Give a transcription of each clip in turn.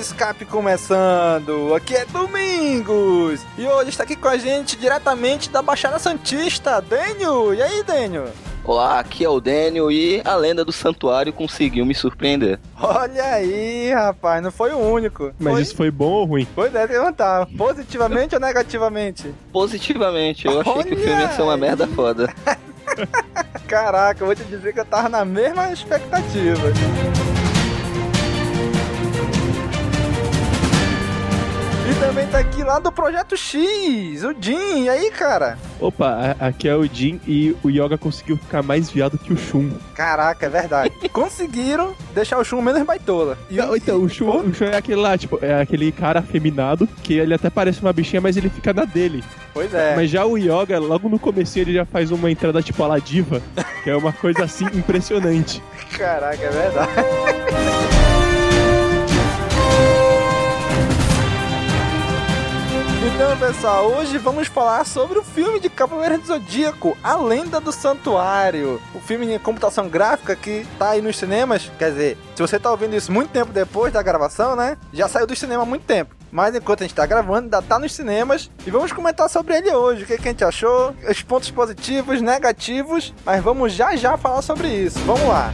De escape começando! Aqui é Domingos! E hoje está aqui com a gente diretamente da Baixada Santista, Dênio! E aí, Dênio? Olá, aqui é o Daniel e a lenda do santuário conseguiu me surpreender. Olha aí, rapaz, não foi o único. Mas foi, isso foi bom ou ruim? Foi deve perguntar, positivamente ou negativamente? Positivamente, eu achei que o filme ia ser uma Olha merda foda. Caraca, eu vou te dizer que eu tava na mesma expectativa. Também tá aqui lá do Projeto X, o Jim. E aí, cara? Opa, aqui é o Jin e o Yoga conseguiu ficar mais viado que o Shun. Caraca, é verdade. Conseguiram deixar o Shun menos baitola. E Não, então, o Shun, o Shun é aquele lá, tipo, é aquele cara afeminado, que ele até parece uma bichinha, mas ele fica na dele. Pois é. Mas já o Yoga, logo no começo ele já faz uma entrada tipo a la diva, que é uma coisa assim impressionante. Caraca, é verdade. Então, pessoal, hoje vamos falar sobre o filme de Cavaleiro do Zodíaco, A Lenda do Santuário. O filme de computação gráfica que tá aí nos cinemas. Quer dizer, se você tá ouvindo isso muito tempo depois da gravação, né? Já saiu do cinema há muito tempo. Mas enquanto a gente tá gravando, ainda tá nos cinemas. E vamos comentar sobre ele hoje. O que, que a gente achou, os pontos positivos, negativos. Mas vamos já já falar sobre isso. Vamos lá.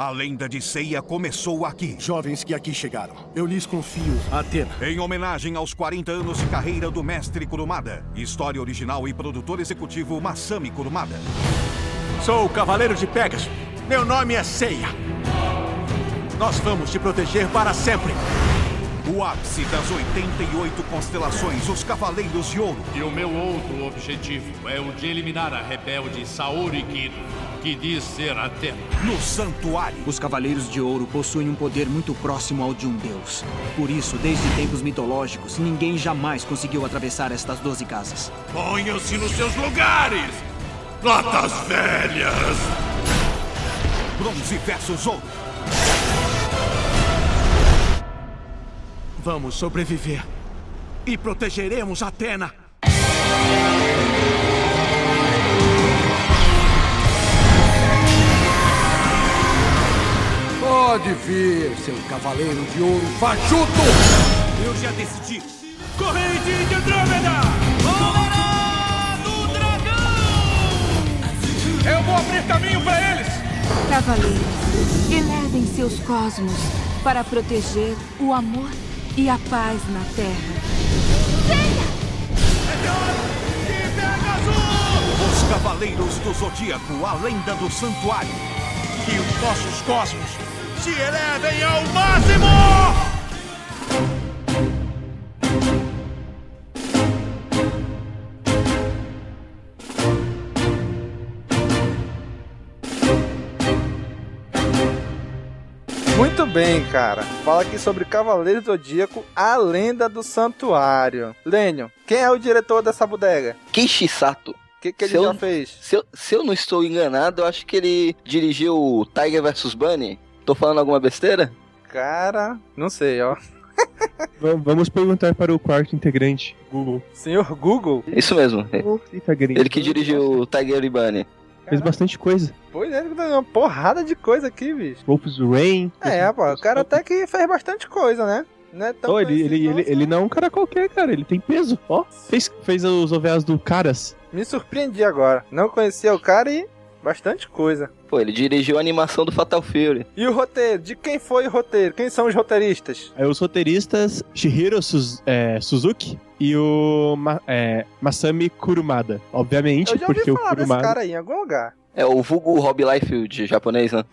A lenda de Ceia começou aqui. Jovens que aqui chegaram, eu lhes confio a Atena. Em homenagem aos 40 anos de carreira do mestre Kurumada. História original e produtor executivo Masami Kurumada. Sou o Cavaleiro de Pegasus. Meu nome é Seiya. Nós vamos te proteger para sempre. O ápice das 88 constelações, os Cavaleiros de Ouro. E o meu outro objetivo é o de eliminar a rebelde Saori Kido, que diz ser Atena. No Santuário. Os Cavaleiros de Ouro possuem um poder muito próximo ao de um deus. Por isso, desde tempos mitológicos, ninguém jamais conseguiu atravessar estas doze casas. Ponham-se nos seus lugares! Notas velhas! Bronze versus Ouro. Vamos sobreviver. E protegeremos Atena. Pode vir, seu cavaleiro de ouro fajuto! Eu já decidi. Corrente de Andrômeda! Hora do dragão! Eu vou abrir caminho para eles! Cavaleiros, elevem seus cosmos para proteger o amor e a paz na Terra. Pegasus! Os Cavaleiros do Zodíaco, a lenda do santuário. Que os nossos cosmos se elevem ao máximo! Bem, cara. Fala aqui sobre Cavaleiro do Zodíaco, a lenda do santuário. Lênio, quem é o diretor dessa bodega? Keishi Sato. O que, que ele Se eu- já fez? Se eu, se eu não estou enganado, eu acho que ele dirigiu o Tiger vs Bunny. Tô falando alguma besteira? Cara, não sei, ó. Va- Vamos perguntar para o quarto integrante, Google. Senhor Google? Isso mesmo. Ele que dirigiu o Tiger e Bunny. Fez bastante coisa. Pois é, tem uma porrada de coisa aqui, bicho. Wolf's Rain. É, pô, o cara até que fez bastante coisa, né? Não é tão Oh, ele, ele, ele, ele não é um cara qualquer, cara. Ele tem peso. Ó, fez, fez os OVAs do Caras. Me surpreendi agora. Não conhecia o cara e bastante coisa. Pô, ele dirigiu a animação do Fatal Fury. E o roteiro? De quem foi o roteiro? Quem são os roteiristas? Aí os roteiristas Shihiro Suz- é, Suzuki e o Ma- é, Masami Kurumada. Obviamente, Eu já ouvi porque o falar desse Kurumada. cara aí em algum lugar. É o vulgo Rob Liefeld japonês, né?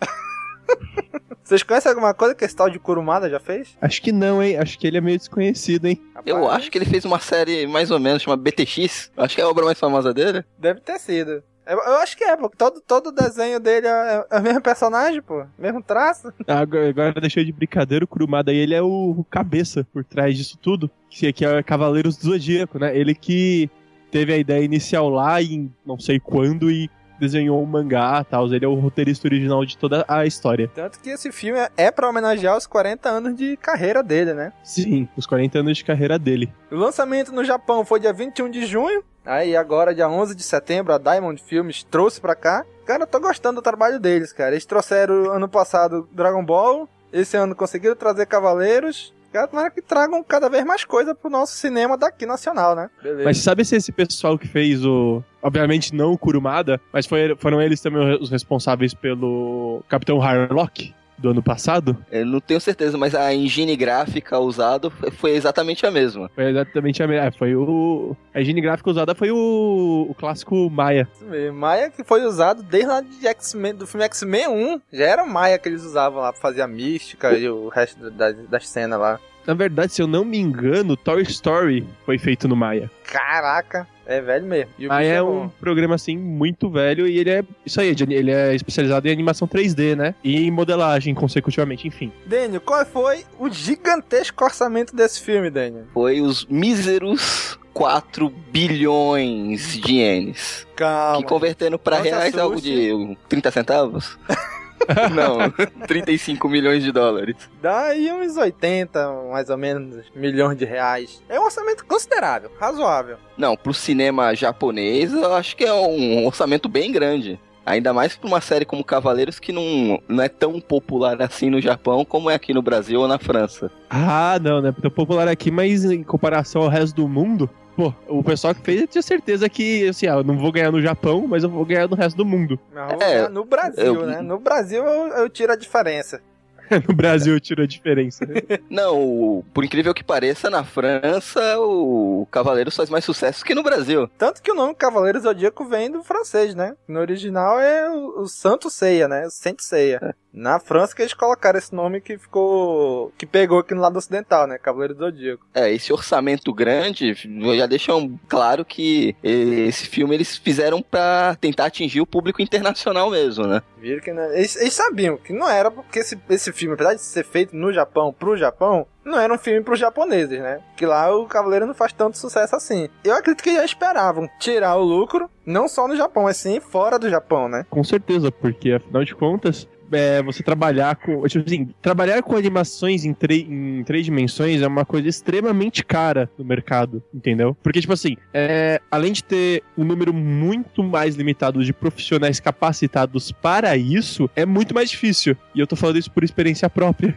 Vocês conhecem alguma coisa que esse tal de Kurumada já fez? Acho que não, hein? Acho que ele é meio desconhecido, hein? Eu acho que ele fez uma série mais ou menos, chama BTX. Acho que é a obra mais famosa dele. Deve ter sido. Eu, acho que é, pô. Todo, todo desenho dele é, é o mesmo personagem, pô. Mesmo traço. Agora, agora deixei de brincadeira, o Kurumada ele é o, o cabeça por trás disso tudo. Que aqui é Cavaleiros do Zodíaco, né? Ele que teve a ideia inicial lá em não sei quando e desenhou o mangá e tal. Ele é o roteirista original de toda a história. Tanto que esse filme é- é pra homenagear os 40 anos de carreira dele, né? Sim, os 40 anos de carreira dele. O lançamento no Japão foi dia 21 de junho. Aí agora, dia 11 de setembro, a Diamond Films trouxe pra cá. Cara, eu tô gostando do trabalho deles, cara. Eles trouxeram ano passado Dragon Ball. Esse ano conseguiram trazer Cavaleiros. Cara, tomara que tragam cada vez mais coisa pro nosso cinema daqui nacional, né? Beleza. Mas sabe se esse pessoal que fez o. Obviamente não o Kurumada, mas foi- foram eles também os responsáveis pelo Capitão Harlock do ano passado? Eu não tenho certeza, mas a engine gráfica usada foi- exatamente a mesma. Foi exatamente a mesma. Foi o. A engine gráfica usada foi o, o clássico Maia. Isso mesmo. Maia que foi usado desde lá de X-Men, do filme X-Men 1. Já era Maia que eles usavam lá pra fazer a mística e o resto da- das, das cenas lá. Na verdade, se eu não me engano, Toy Story foi feito no Maia. Caraca, é velho mesmo. Bicho é bom. um programa assim muito velho e ele é isso aí, ele é especializado em animação 3D, né? E em modelagem consecutivamente, enfim. Daniel, qual foi o gigantesco orçamento desse filme, Daniel? Foi os míseros 4 bilhões de ienes. Calma. Que convertendo se reais é algo de uh, 30 centavos? Não, 35 milhões de dólares. Dá aí uns 80, mais ou menos, milhões de reais. É um orçamento considerável, razoável. Não, pro cinema japonês, eu acho que é um orçamento bem grande. Ainda mais pra uma série como Cavaleiros que não, não é tão popular assim no Japão como é aqui no Brasil ou na França. Ah, não, não é tão popular aqui, mas em comparação ao resto do mundo, pô, o pessoal que fez tinha certeza que, assim, ah, eu não vou ganhar no Japão, mas eu vou ganhar no resto do mundo. Vamos É, no Brasil, eu- né? No Brasil eu, eu tiro a diferença. no Brasil eu tiro a diferença. Não, por incrível que pareça, na França o Cavaleiros faz mais sucesso que no Brasil. Tanto que o nome Cavaleiro Zodíaco vem do francês, né? No original é o, o Santo Ceia, né? O Saint Ceia. Na França que eles colocaram esse nome que ficou... Que pegou aqui no lado ocidental, né? Cavaleiro Zodíaco. É, esse orçamento grande já deixam claro que esse filme eles fizeram pra tentar atingir o público internacional mesmo, né? Viram que... né? Eles, eles sabiam que não era porque esse, esse filme, apesar de ser feito no Japão, pro Japão, não era um filme pros japoneses, né? Que lá o Cavaleiro não faz tanto sucesso assim. Eu acredito que já esperavam tirar o lucro, não só no Japão, mas sim fora do Japão, né? Com certeza, porque afinal de contas, é, você trabalhar com. Tipo assim, trabalhar com animações em, em três dimensões é uma coisa extremamente cara no mercado, entendeu? Porque, tipo assim, é, além de ter um número muito mais limitado de profissionais capacitados para isso, é muito mais difícil. E eu tô falando isso por experiência própria.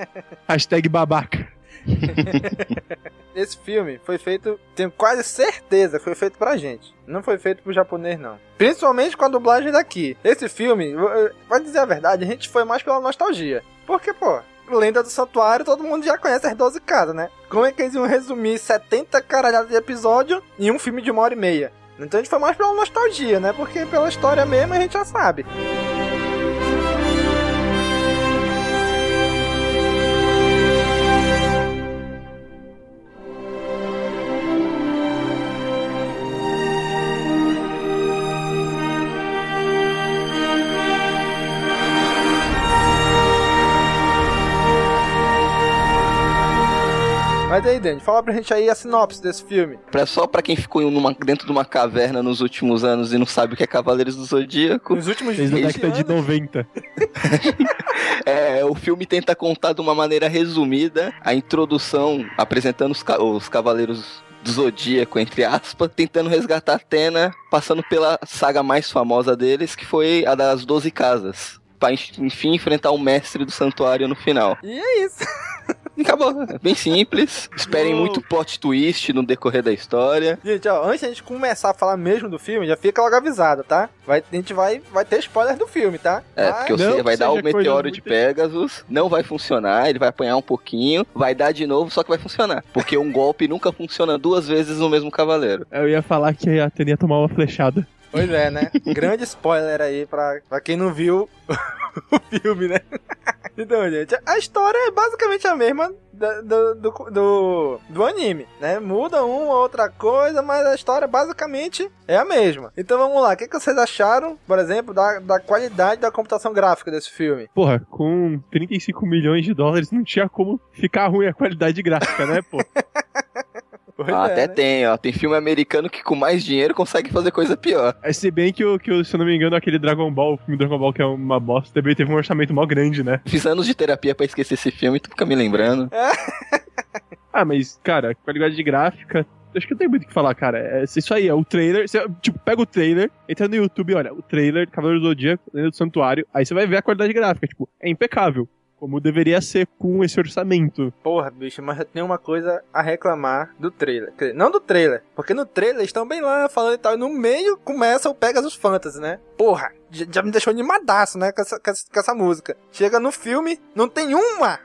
Hashtag babaca. Esse filme foi feito, tenho quase certeza foi feito pra gente. Não foi feito pro japonês, não. Principalmente com a dublagem daqui. Esse filme, pra dizer a verdade, a gente foi mais pela nostalgia. Porque, pô, Lenda do Santuário, todo mundo já conhece as 12 casas, né? Como é que eles iam resumir 70 caralhadas de episódio em um filme de uma hora e meia? Então a gente foi mais pela nostalgia, né? Porque pela história mesmo a gente já sabe. Mas aí, Dani, fala pra gente aí a sinopse desse filme. Pra, só pra quem ficou numa- dentro de uma caverna nos últimos anos e não sabe o que é Cavaleiros do Zodíaco. Nos últimos Desde a 20 década de anos. 90. É, o filme tenta contar de uma maneira resumida a introdução, apresentando os, os Cavaleiros do Zodíaco, entre aspas, tentando resgatar Atena, passando pela saga mais famosa deles, que foi a das Doze Casas. Pra enf- enfim enfrentar o mestre do santuário no final. E é isso. Acabou. É Bem simples. Esperem muito plot twist no decorrer da história. Gente, ó, antes da gente começar a falar mesmo do filme, já fica logo avisado, tá? Vai, a gente vai, vai ter spoiler do filme, tá? É, Mas- porque você vai dar o meteoro de Pegasus, não vai funcionar, ele vai apanhar um pouquinho, vai dar de novo, só que vai funcionar. Porque um golpe nunca funciona duas vezes no mesmo cavaleiro. Eu ia falar que a Atena ia tomar uma flechada. Pois é, né? Grande spoiler aí pra, pra quem não viu o filme, né? Então, gente, a história é basicamente a mesma do, do, do, do anime, né? Muda uma ou outra coisa, mas a história basicamente é a mesma. Então vamos lá, o que, que vocês acharam, por exemplo, da, da qualidade da computação gráfica desse filme? Porra, com 35 milhões de dólares não tinha como ficar ruim a qualidade gráfica, né, pô? Pois Ah, é, até né? tem, ó. Tem filme americano que com mais dinheiro consegue fazer coisa pior. É, Se bem que, o, que se eu não me engano, aquele Dragon Ball, o filme Dragon Ball que é uma bosta, também teve um orçamento mó grande, né? Fiz anos de terapia pra esquecer esse filme, tu fica me lembrando. Ah, mas, cara, qualidade gráfica. Acho que não tem muito o que falar, cara. É isso aí, é o trailer. Você, tipo, pega o trailer, entra no YouTube, olha, o trailer Cavaleiro do Zodíaco, Lenda do Santuário, aí você vai ver a qualidade gráfica. Tipo, é impecável. Como deveria ser com esse orçamento. Porra, bicho, mas eu tenho uma coisa a reclamar do trailer. Não do trailer, porque no trailer eles estão bem lá falando e tal, e no meio começa o Pegasus Fantasy, né? Porra, já, já me deixou animadaço, né, com essa, com, essa, com essa música. Chega no filme, não tem uma,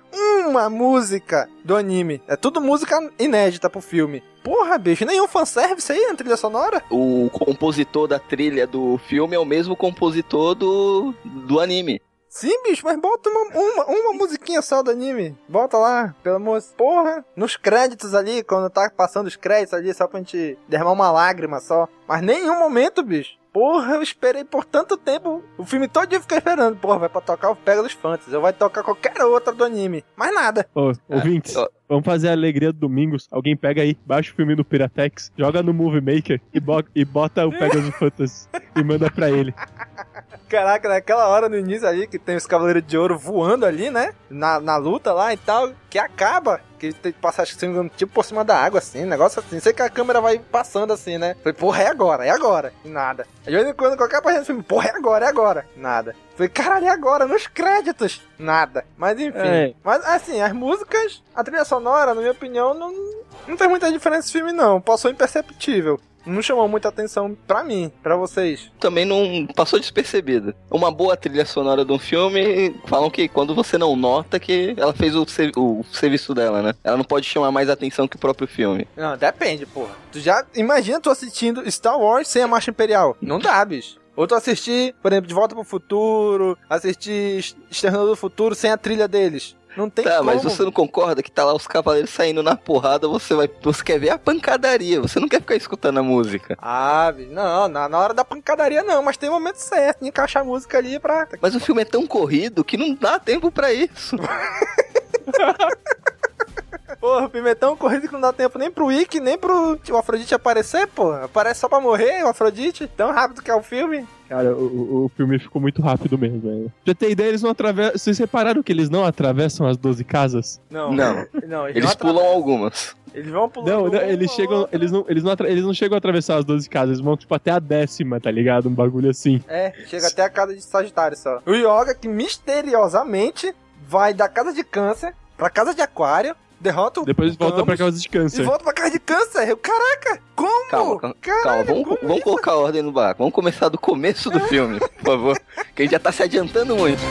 uma música do anime. É tudo música inédita pro filme. Porra, bicho, nenhum fanservice aí na trilha sonora? O compositor da trilha do filme é o mesmo compositor do, do anime. Sim, bicho, mas bota uma, uma, uma musiquinha só do anime. Bota lá, pelo amor de Porra, nos créditos ali, quando tá passando os créditos ali, só pra gente derramar uma lágrima só. Mas nenhum momento, bicho. Porra, eu esperei por tanto tempo. O filme todo dia eu fiquei esperando. Porra, vai pra tocar o Pega dos Fantasy. Ou vai tocar qualquer outra do anime. Mais nada. Ô, ouvintes, ó. vamos fazer a alegria do Domingos. Alguém pega aí, baixa o filme do Piratex, joga no Movie Maker e, bo e bota o Pegasus Fantasy e manda pra ele. Caraca, naquela hora no início ali, que tem os Cavaleiros de Ouro voando ali, né? Na, na luta lá e tal, que acaba. Que tem que passar, acho que se engano, tipo por cima da água, assim, negócio assim. Sei que a câmera vai passando assim, né? Falei, porra, é agora, é agora. E nada. De vez em quando, qualquer página do filme, porra, é agora, é agora. Nada. Falei, caralho, é agora, nos créditos. Nada. Mas enfim. É. Mas assim, as músicas, a trilha sonora, na minha opinião, não, não tem muita diferença nesse filme, não. Passou imperceptível. Não chamou muita atenção pra mim, pra vocês. Também não passou despercebida. Uma boa trilha sonora de um filme, falam que quando você não nota que ela fez o, o serviço dela, né? Ela não pode chamar mais atenção que o próprio filme. Não, depende, porra. Tu já imagina tu assistindo Star Wars sem a Marcha Imperial. Não dá, bicho. Ou tu assistir, por exemplo, De Volta pro Futuro, assistir Exterminador do Futuro sem a trilha deles. Não tem tá, como. mas você não concorda que tá lá os cavaleiros saindo na porrada, você vai. Você quer ver a pancadaria, você não quer ficar escutando a música. Ah, não, na, na hora da pancadaria não, mas tem momento certo de encaixar a música ali pra... Mas o filme é tão corrido que não dá tempo pra isso. Porra, o filme é tão corrido que não dá tempo nem pro Ikki, nem pro o Afrodite aparecer, pô. Aparece só pra morrer o Afrodite, tão rápido que é o filme. Cara, o, o- filme ficou muito rápido mesmo, velho. Já tem ideia, eles não atravessam. Vocês repararam que eles não atravessam as 12 casas? Não. Não. não Eles não pulam algumas. Eles vão pulando Não, não, eles chegam. outra. Eles não, eles, não eles não chegam a atravessar as 12 casas, eles vão tipo até a décima, tá ligado? Um bagulho assim. É, chega até a casa de Sagitário só. O Yoga que misteriosamente vai da casa de câncer pra casa de aquário, derrota o Depois o volta pra casa de e câncer. volta pra casa de câncer. Eu, caraca, como? Calma, calma, Caralho, calma. Vamos, como vamos colocar ordem no barco. Vamos começar do começo do filme, por favor. Que a gente já tá se adiantando muito.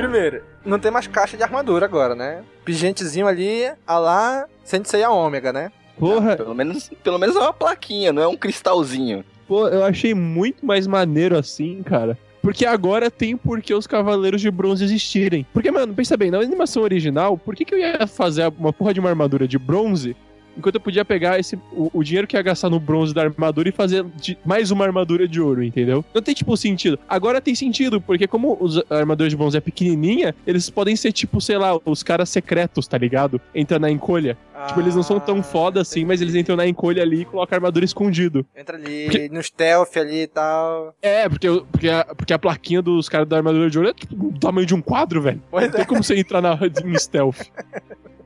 Primeiro, não tem mais caixa de armadura agora, né? Pigentezinho ali, a lá, Sensei a Ômega, né? Porra, Pelo menos, pelo menos é uma plaquinha, não é um cristalzinho. pô, eu achei muito mais maneiro assim, cara. Porque agora tem por que os Cavaleiros de Bronze existirem. Porque, mano, pensa bem, na animação original, por que, que eu ia fazer uma porra de uma armadura de bronze enquanto eu podia pegar esse, o, o dinheiro que ia gastar no bronze da armadura e fazer de- mais uma armadura de ouro, entendeu? Não tem, tipo, sentido. Agora tem sentido, porque como os, a armadura de bronze é pequenininha, eles podem ser, tipo, sei lá, os caras secretos, tá ligado? Entra na encolha. Tipo, eles não são tão foda assim, mas eles entram na encolha ali e colocam a armadura escondido. Entra ali, no stealth ali e tal. É, porque, porque, a, porque a plaquinha dos caras da armadura de ouro é tipo, do tamanho de um quadro, velho. Pois Não tem é. como você entrar na, em stealth.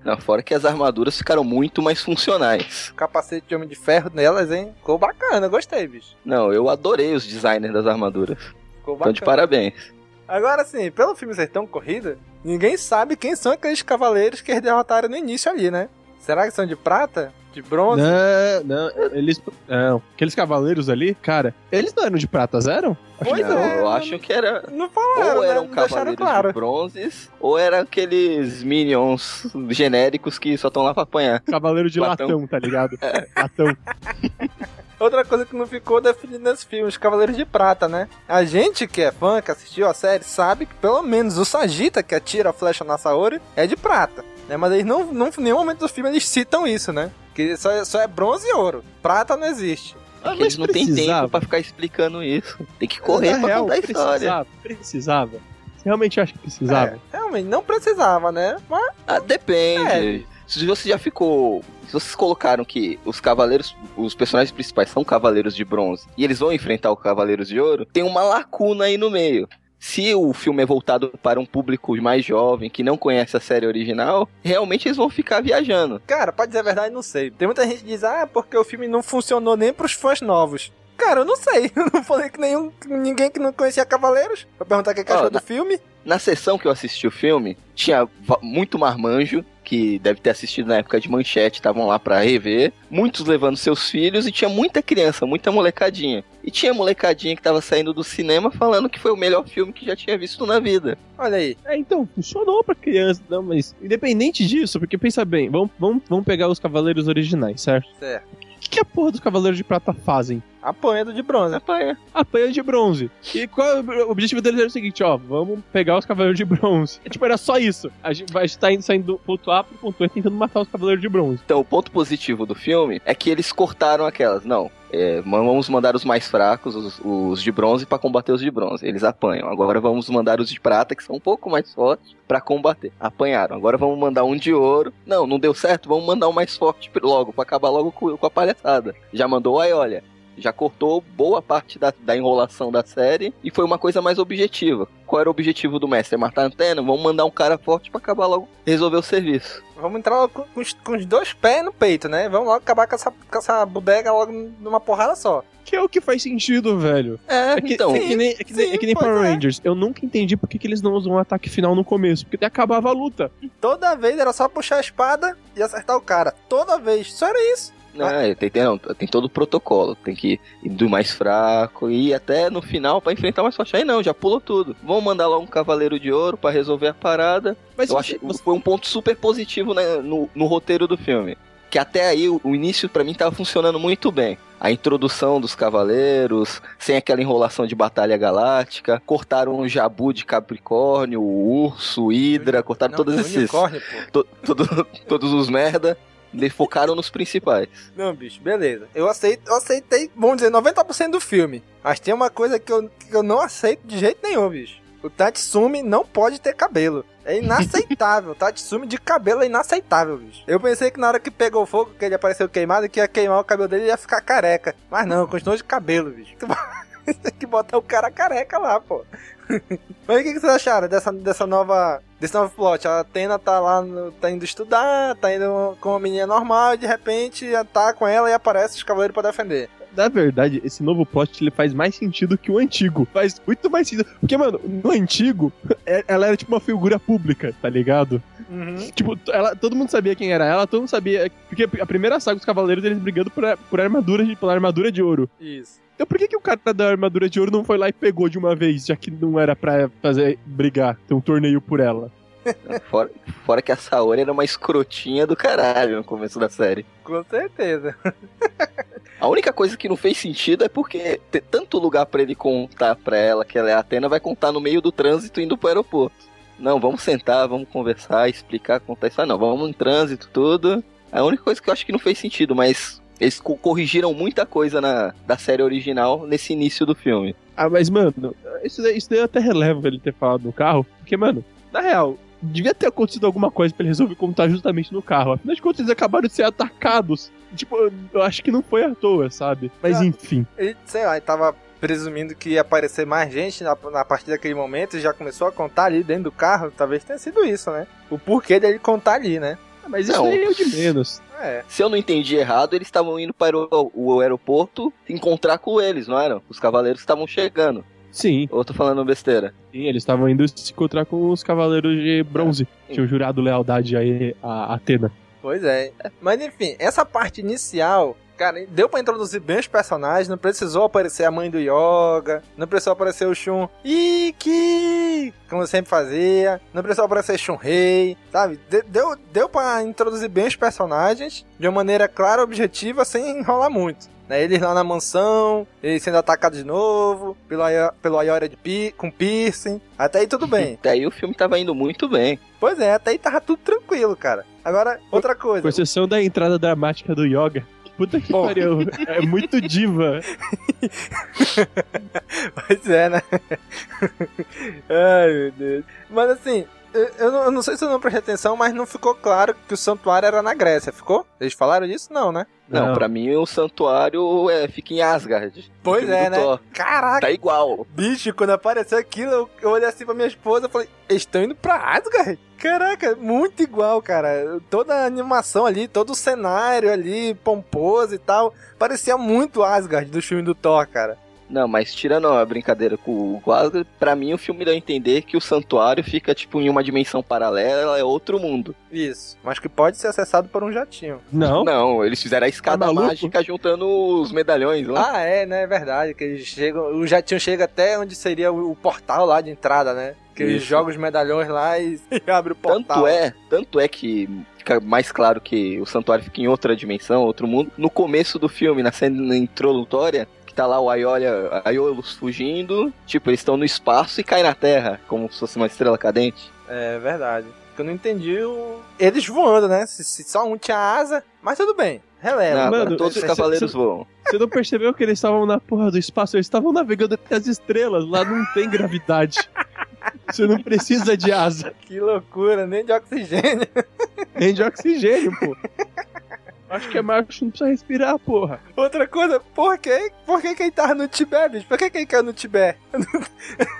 Não, fora que as armaduras ficaram muito mais funcionais. Capacete de Homem de Ferro nelas, hein? Ficou bacana, gostei, bicho. Não, eu adorei os designers das armaduras. Ficou Então, bacana. de parabéns. Agora sim, pelo filme ser tão corrida, ninguém sabe quem são aqueles cavaleiros que eles derrotaram no início ali, né? Será que são de prata? De bronze? Não, não, eles. Não, aqueles cavaleiros ali, cara, eles não eram de prata, eram? Pois não, é, eu acho que era. Não falaram, Ou né? eram Não deixaram cavaleiros claro. de bronzes, ou eram aqueles minions genéricos que só estão lá pra apanhar. Cavaleiro de Latão. latão, tá ligado? Latão. Outra coisa que não ficou definida nesse filme, os Cavaleiros de Prata, né? A gente que é fã, que assistiu a série, sabe que pelo menos o Sagita, que atira a flecha na Saori, é de prata. Né? Mas eles não, não, em nenhum momento do filme eles citam isso, né? Que só é, só é bronze e ouro. Prata não existe. Porque eles não têm tempo pra ficar explicando isso. Tem que correr Na pra real, contar a história. Precisava, precisava. Você realmente acha que precisava? É, realmente, não precisava, né? Mas Ah, depende. É. Se você já ficou. Se vocês colocaram que os cavaleiros, os personagens principais são cavaleiros de bronze e eles vão enfrentar os cavaleiros de ouro, tem uma lacuna aí no meio. Se o filme é voltado para um público mais jovem que não conhece a série original, realmente eles vão ficar viajando. Cara, pode dizer a verdade, não sei. Tem muita gente que diz, ah, porque o filme não funcionou nem pros fãs novos. Cara, eu não sei. Eu não falei que nenhum, ninguém que não conhecia Cavaleiros. Pra perguntar o que achou na- do filme. Na sessão que eu assisti o filme, tinha muito marmanjo, que deve ter assistido na época de manchete, estavam lá pra rever. Muitos levando seus filhos, e tinha muita criança, muita molecadinha. E tinha molecadinha que tava saindo do cinema falando que foi o melhor filme que já tinha visto na vida. Olha aí. É, então, funcionou pra criança, não, mas independente disso, porque pensa bem, vamos, vamos, vamos pegar os cavaleiros originais, certo? Certo. O que, que a porra dos cavaleiros de prata fazem? Apanha do de bronze. Apanha. Apanha de bronze. E qual é o objetivo deles era o seguinte, ó, vamos pegar os cavaleiros de bronze. É, tipo, era só isso. A gente vai estar indo, saindo do ponto A pro ponto B tentando matar os cavaleiros de bronze. Então, o ponto positivo do filme é que eles cortaram aquelas. Não, é, vamos mandar os mais fracos, os, os de bronze, pra combater os de bronze. Eles apanham. Agora vamos mandar os de prata, que são um pouco mais fortes, pra combater. Apanharam. Agora vamos mandar um de ouro. Não, não deu certo, vamos mandar um mais forte logo, pra acabar logo com, com a palhaçada. Já mandou, aí olha. Já cortou boa parte da, da enrolação da série e foi uma coisa mais objetiva. Qual era o objetivo do mestre? É matar a antena? Vamos mandar um cara forte pra acabar logo, resolver o serviço. Vamos entrar logo com, com os, com os dois pés no peito, né? Vamos logo acabar com essa, com essa bodega logo numa porrada só. Que é o que faz sentido, velho. É, É que, então. é que nem, é que nem, é que nem Power é. Rangers. Eu nunca entendi por que, que eles não usam um ataque final no começo. Porque até acabava a luta. Toda vez era só puxar a espada e acertar o cara. Toda vez. Só era isso. Não, é, tem, tem, não, tem todo o protocolo. Tem que ir do mais fraco e ir até no final pra enfrentar o mais forte. Aí não, já pulou tudo. Vamos mandar lá um cavaleiro de ouro pra resolver a parada. Mas Eu você- achei foi um ponto super positivo né, no, no roteiro do filme. Que até aí o, o início pra mim tava funcionando muito bem. A introdução dos cavaleiros, sem aquela enrolação de batalha galáctica, cortaram o jabu de Capricórnio, o urso, o Hidra, cortaram Não, todos esses. unicórnio, pô. to- todo- todos os merda. Eles focaram nos principais. Não, bicho, beleza. Eu aceito, eu aceitei, vamos dizer, 90% do filme. Mas tem uma coisa que eu, que eu não aceito de jeito nenhum, bicho. O Tatsumi não pode ter cabelo. É inaceitável. O Tatsumi de cabelo é inaceitável, bicho. Eu pensei que na hora que pegou fogo, que ele apareceu queimado, que ia queimar o cabelo dele e ia ficar careca. Mas não, continuou de cabelo, bicho. Tem que botar o cara careca lá, pô. Mas o que, que vocês acharam dessa, dessa nova. Desse novo plot? A Atena tá lá, no- tá indo estudar, tá indo com uma menina normal e de repente tá com ela e aparece os cavaleiros pra defender. Na verdade, esse novo plot ele faz mais sentido que o antigo. Faz muito mais sentido. Porque, mano, no antigo, é- ela era tipo uma figura pública, tá ligado? Tipo, ela, todo mundo sabia quem era ela, todo mundo sabia. Porque a primeira saga dos Cavaleiros eles brigando por, por armadura de, pela armadura de ouro. Isso. Então por que, que o cara da armadura de ouro não foi lá e pegou de uma vez, já que não era pra fazer brigar, ter um torneio por ela? Fora, fora que a Saori era uma escrotinha do caralho no começo da série. Com certeza. A única coisa que não fez sentido é porque ter tanto lugar pra ele contar pra ela que ela é a Atena, vai contar no meio do trânsito indo pro aeroporto. Não, vamos sentar, vamos conversar, explicar, contar isso. Ah, não, vamos em trânsito, tudo. É a única coisa que eu acho que não fez sentido, mas eles co- corrigiram muita coisa na, da série original nesse início do filme. Ah, mas, mano, isso daí, isso daí eu até relevo ele ter falado no carro, porque, mano, na real, devia ter acontecido alguma coisa pra ele resolver contar justamente no carro. Afinal de contas, eles acabaram de ser atacados. Tipo, eu- eu acho que não foi à toa, sabe? Mas Ah. enfim. Ele, sei lá, ele tava presumindo que ia aparecer mais gente na, na partir daquele momento e já começou a contar ali dentro do carro. Talvez tenha sido isso, né? O porquê dele contar ali, né? Mas isso Não. aí é o de menos. É. Se eu não entendi errado, eles estavam indo para o, o aeroporto encontrar com eles, não eram? Os cavaleiros estavam chegando. Sim, Ou eu tô falando besteira? sim, eles estavam indo se encontrar com os cavaleiros de bronze. Tinham jurado lealdade aí a Atena. Pois é. Mas enfim, essa parte inicial, cara, deu pra introduzir bem os personagens, não precisou aparecer a mãe do Yoga, não precisou aparecer o Shun Iki, como sempre fazia, não precisou aparecer Shun Rei, sabe? De- deu, deu pra introduzir bem os personagens de uma maneira clara, objetiva, sem enrolar muito. Né, eles lá na mansão, eles sendo atacados de novo, pelo, pelo Ayora de pi, com piercing, até aí tudo bem. Até aí o filme tava indo muito bem. pois é, até aí tava tudo tranquilo, cara. Agora, outra coisa. Com exceção da entrada dramática do Yoga. Puta que Bom. pariu. É muito diva. Pois é, né? Ai, meu Deus. Mas assim, eu, não, eu não sei se eu não prestei atenção, mas não ficou claro que o santuário era na Grécia, ficou? Eles falaram disso? Não, né? Não, Não. pra mim o santuário é, fica em Asgard. Pois é, né? Thor. Caraca, Tá igual. bicho, quando apareceu aquilo, eu, eu olhei assim pra minha esposa e falei, eles estão indo pra Asgard? Caraca, muito igual, cara. Toda a animação ali, todo o cenário ali, pomposo e tal, parecia muito Asgard do filme do Thor, cara. Não, mas tirando a brincadeira com o Asgard, pra mim o filme dá a entender que o santuário fica tipo em uma dimensão paralela, é outro mundo. Isso, mas que pode ser acessado por um jatinho. Não? Não, eles fizeram a escada Tá mágica juntando os medalhões lá. Ah, é, né? É verdade. Que eles chegam. O jatinho chega até onde seria o, portal lá de entrada, né? Que eles Isso. jogam os medalhões lá e, e abre o portal. Tanto é, tanto é que fica mais claro que o santuário fica em outra dimensão, outro mundo. No começo do filme, na cena introdutória, tá lá o Aiolia, Aiolos fugindo, tipo, eles estão no espaço e caem na Terra, como se fosse uma estrela cadente. É verdade. Porque eu não entendi o... eles voando, né? Se, se só um tinha asa, mas tudo bem. Releva. Não, mano, todos os cavaleiros cê- voam. Você não percebeu que eles estavam na porra do espaço? Eles estavam navegando até as estrelas. Lá não tem gravidade. Você não precisa de asa. Que loucura, nem de oxigênio. Nem de oxigênio, pô. Acho que é macho, não precisa respirar, porra. Outra coisa, por que, por que, que ele tava no Tibete, bicho? Por que, que ele caiu no Tibete? Eu não,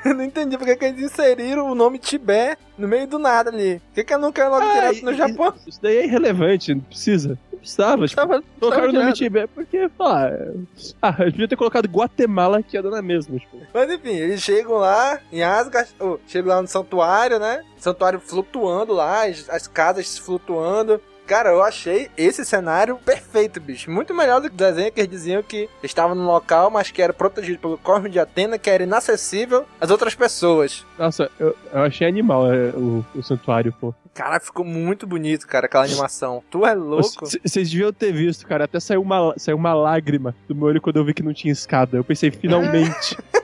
eu não entendi por que, que eles inseriram o nome Tibete no meio do nada ali. Por que, que não caiu logo Ah, direto no Japão? Isso daí é irrelevante, não precisa. Não precisava, tipo, Tava, colocaram o nome. Tibete porque, ah, ah, eu devia ter colocado Guatemala que ia dar na mesma, tipo. Mas enfim, eles chegam lá em Asgard, oh, chegam lá no santuário, né? Santuário flutuando lá, as, as casas flutuando. Cara, eu achei esse cenário perfeito, bicho. Muito melhor do que o desenho que eles diziam que estava num local, mas que era protegido pelo Cosmo de Atena, que era inacessível às outras pessoas. Nossa, eu, eu achei animal é, o, o santuário, pô. Cara, ficou muito bonito, cara, aquela animação. Tu é louco? Vocês deviam ter visto, cara. Até saiu uma, saiu uma lágrima do meu olho quando eu vi que não tinha escada. Eu pensei, finalmente.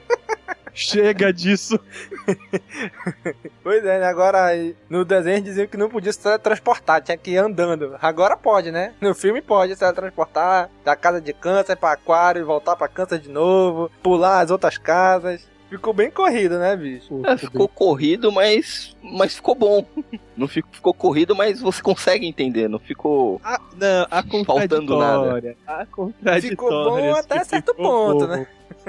Chega disso. Pois é, né? Agora no desenho diziam que não podia se teletransportar, tinha que ir andando. Agora pode, né? No filme pode se teletransportar da casa de câncer pra aquário, voltar pra câncer de novo, pular as outras casas. Ficou bem corrido, né, bicho? É, ficou corrido, mas, mas ficou bom. Não ficou, ficou corrido, mas você consegue entender, não ficou Ah, não, a Faltando nada. A contraditória. Ficou bom até certo ficou ponto, bom. né?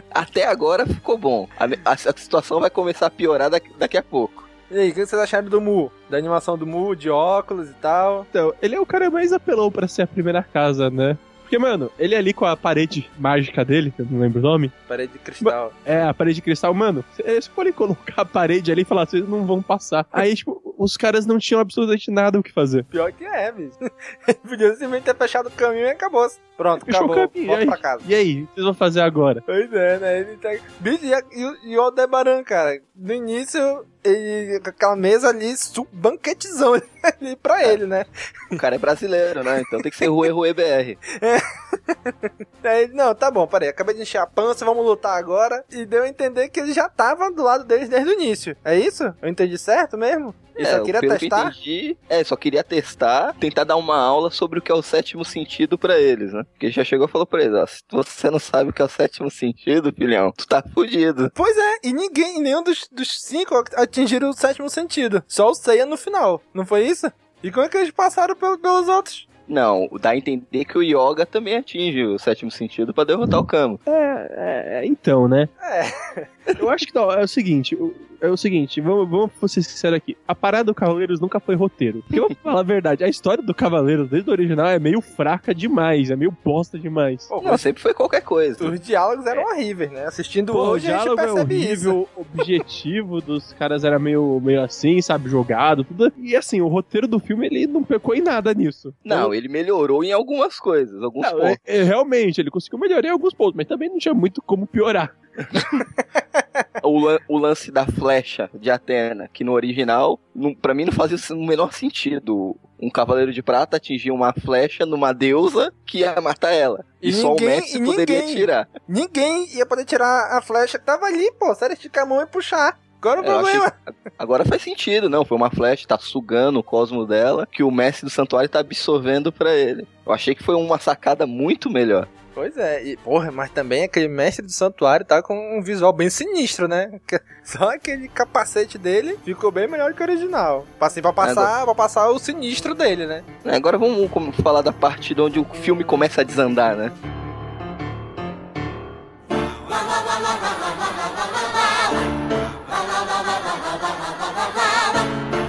Até agora ficou bom. A, a- a situação vai começar a piorar daqui, daqui a pouco. E aí, o que vocês acharam do Mu? Da animação do Mu, de óculos e tal? Então, ele é o cara mais apelou pra ser a primeira casa, né? Porque, mano, ele ali com a parede mágica dele, que eu não lembro o nome. Parede de cristal. É, a parede de cristal, mano. Eles podem colocar a parede ali e falar, vocês não vão passar. Aí, tipo, os caras não tinham absolutamente nada o que fazer. Pior que é, bicho. Podia simplesmente ter fechado o caminho e acabou. Pronto, Fechou acabou. o caminho. Volta E pra aí? casa. E aí? O que vocês vão fazer agora? Pois é, né? Ele tá... Bicho, e, e, o- e o Aldebaran, cara, no início, ele, com aquela mesa ali, banquetezão ali pra ele, né? O cara é brasileiro, né? Então tem que ser Rue Rue BR. Aí ele, não, tá bom, peraí, acabei de encher a pança, vamos lutar agora. E deu a entender que ele já tava do lado deles desde o início. É isso? Eu entendi certo mesmo? Ele É, só queria pelo que eu testar? entendi, é, só queria testar, tentar dar uma aula sobre o que é o sétimo sentido pra eles, né? Porque já chegou e falou pra eles, ó, se você não sabe o que é o sétimo sentido, filhão, tu tá fudido. Pois é, e ninguém, nenhum dos, dos cinco atingiram o sétimo sentido. Só o Seiya no final, não foi isso? E como é que eles passaram pelo- pelos outros? Não, dá a entender que o Yoga também atinge o sétimo sentido pra derrotar o Kamo. É, é, então, né? É. Eu acho que não, é o seguinte, é o seguinte, vamos, vamos ser sinceros aqui. A parada do Cavaleiros nunca foi roteiro. Porque eu vou falar a verdade, a história do Cavaleiros desde o original é meio fraca demais, é meio bosta demais. Não, sempre foi qualquer coisa. Os diálogos eram horríveis, né? Assistindo Pô, o hoje a gente diálogo é percebe isso. horrível, o objetivo dos caras era meio, meio assim, sabe, jogado, tudo. E assim, o roteiro do filme, ele não pecou em nada nisso. Não, ele melhorou em algumas coisas, alguns Não, pontos. é- é, realmente, ele conseguiu melhorar em alguns pontos, mas também não tinha muito como piorar. O, o lance da flecha de Atena, que no original, pra mim não fazia o menor sentido. Um cavaleiro de prata atingir uma flecha numa deusa que ia matar ela. E, E só ninguém- o Messi e poderia ninguém- tirar. Ninguém ia poder tirar a flecha que tava ali, pô. Só era esticar a mão e puxar. Agora o achei- problema. Agora faz sentido, não. Foi uma flecha, tá sugando o cosmo dela, que o mestre do santuário tá absorvendo pra ele. Eu achei que foi uma sacada muito melhor. Pois é, e porra, mas também aquele mestre do santuário tá com um visual bem sinistro, né? Que- Só aquele capacete dele ficou bem melhor que o original. Assim, pra passar, pra passar o sinistro dele, né? Agora vamos com- falar da parte de onde o filme começa a desandar, né?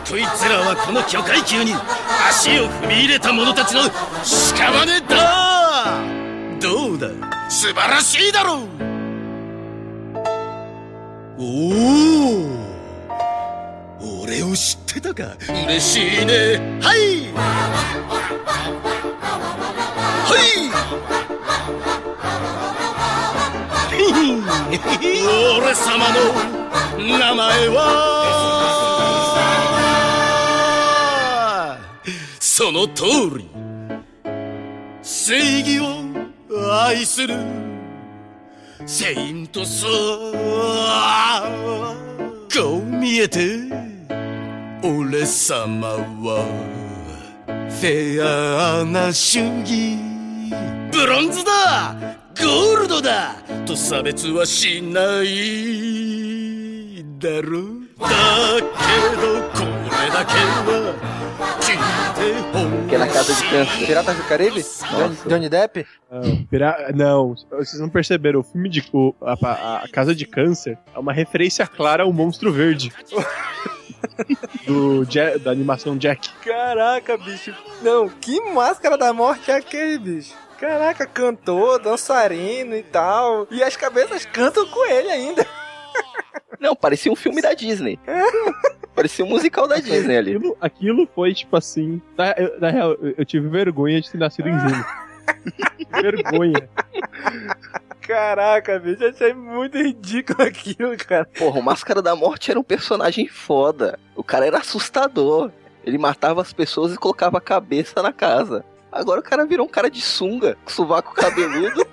こいつらはこの巨海級に足を踏み入れた者たちの屍だ どうだ？素晴らしいだろう。おお俺を知ってたか。嬉しいね。はい。はい。俺様の名前は。その通り。正義を愛するセイントスこう見えて俺様はフェアな主義。ブロンズだゴールドだと差別はしない。だろうだけどこれだけは聞いてほ Que é na casa de câncer. Piratas do Caribe? Johnny, Johnny Depp? Não, pira- não, vocês não perceberam, o filme de. o- a, a- a Casa de Câncer é uma referência clara ao Monstro Verde. do, Ja- da animação Jack. Caraca, bicho. Não, que máscara da morte é aquele, bicho? Caraca, cantor, dançarino e tal. E as cabeças cantam com ele ainda. Não, parecia um filme da Disney. parecia um musical da Disney ali. Aquilo, aquilo foi tipo assim. Na, eu- na real, eu, eu tive vergonha de ter nascido em julho. vergonha. Caraca, bicho, achei muito ridículo aquilo, cara. Porra, o Máscara da Morte era um personagem foda. O cara era assustador. Ele matava as pessoas e colocava a cabeça na casa. Agora o cara virou um cara de sunga, com sovaco cabeludo,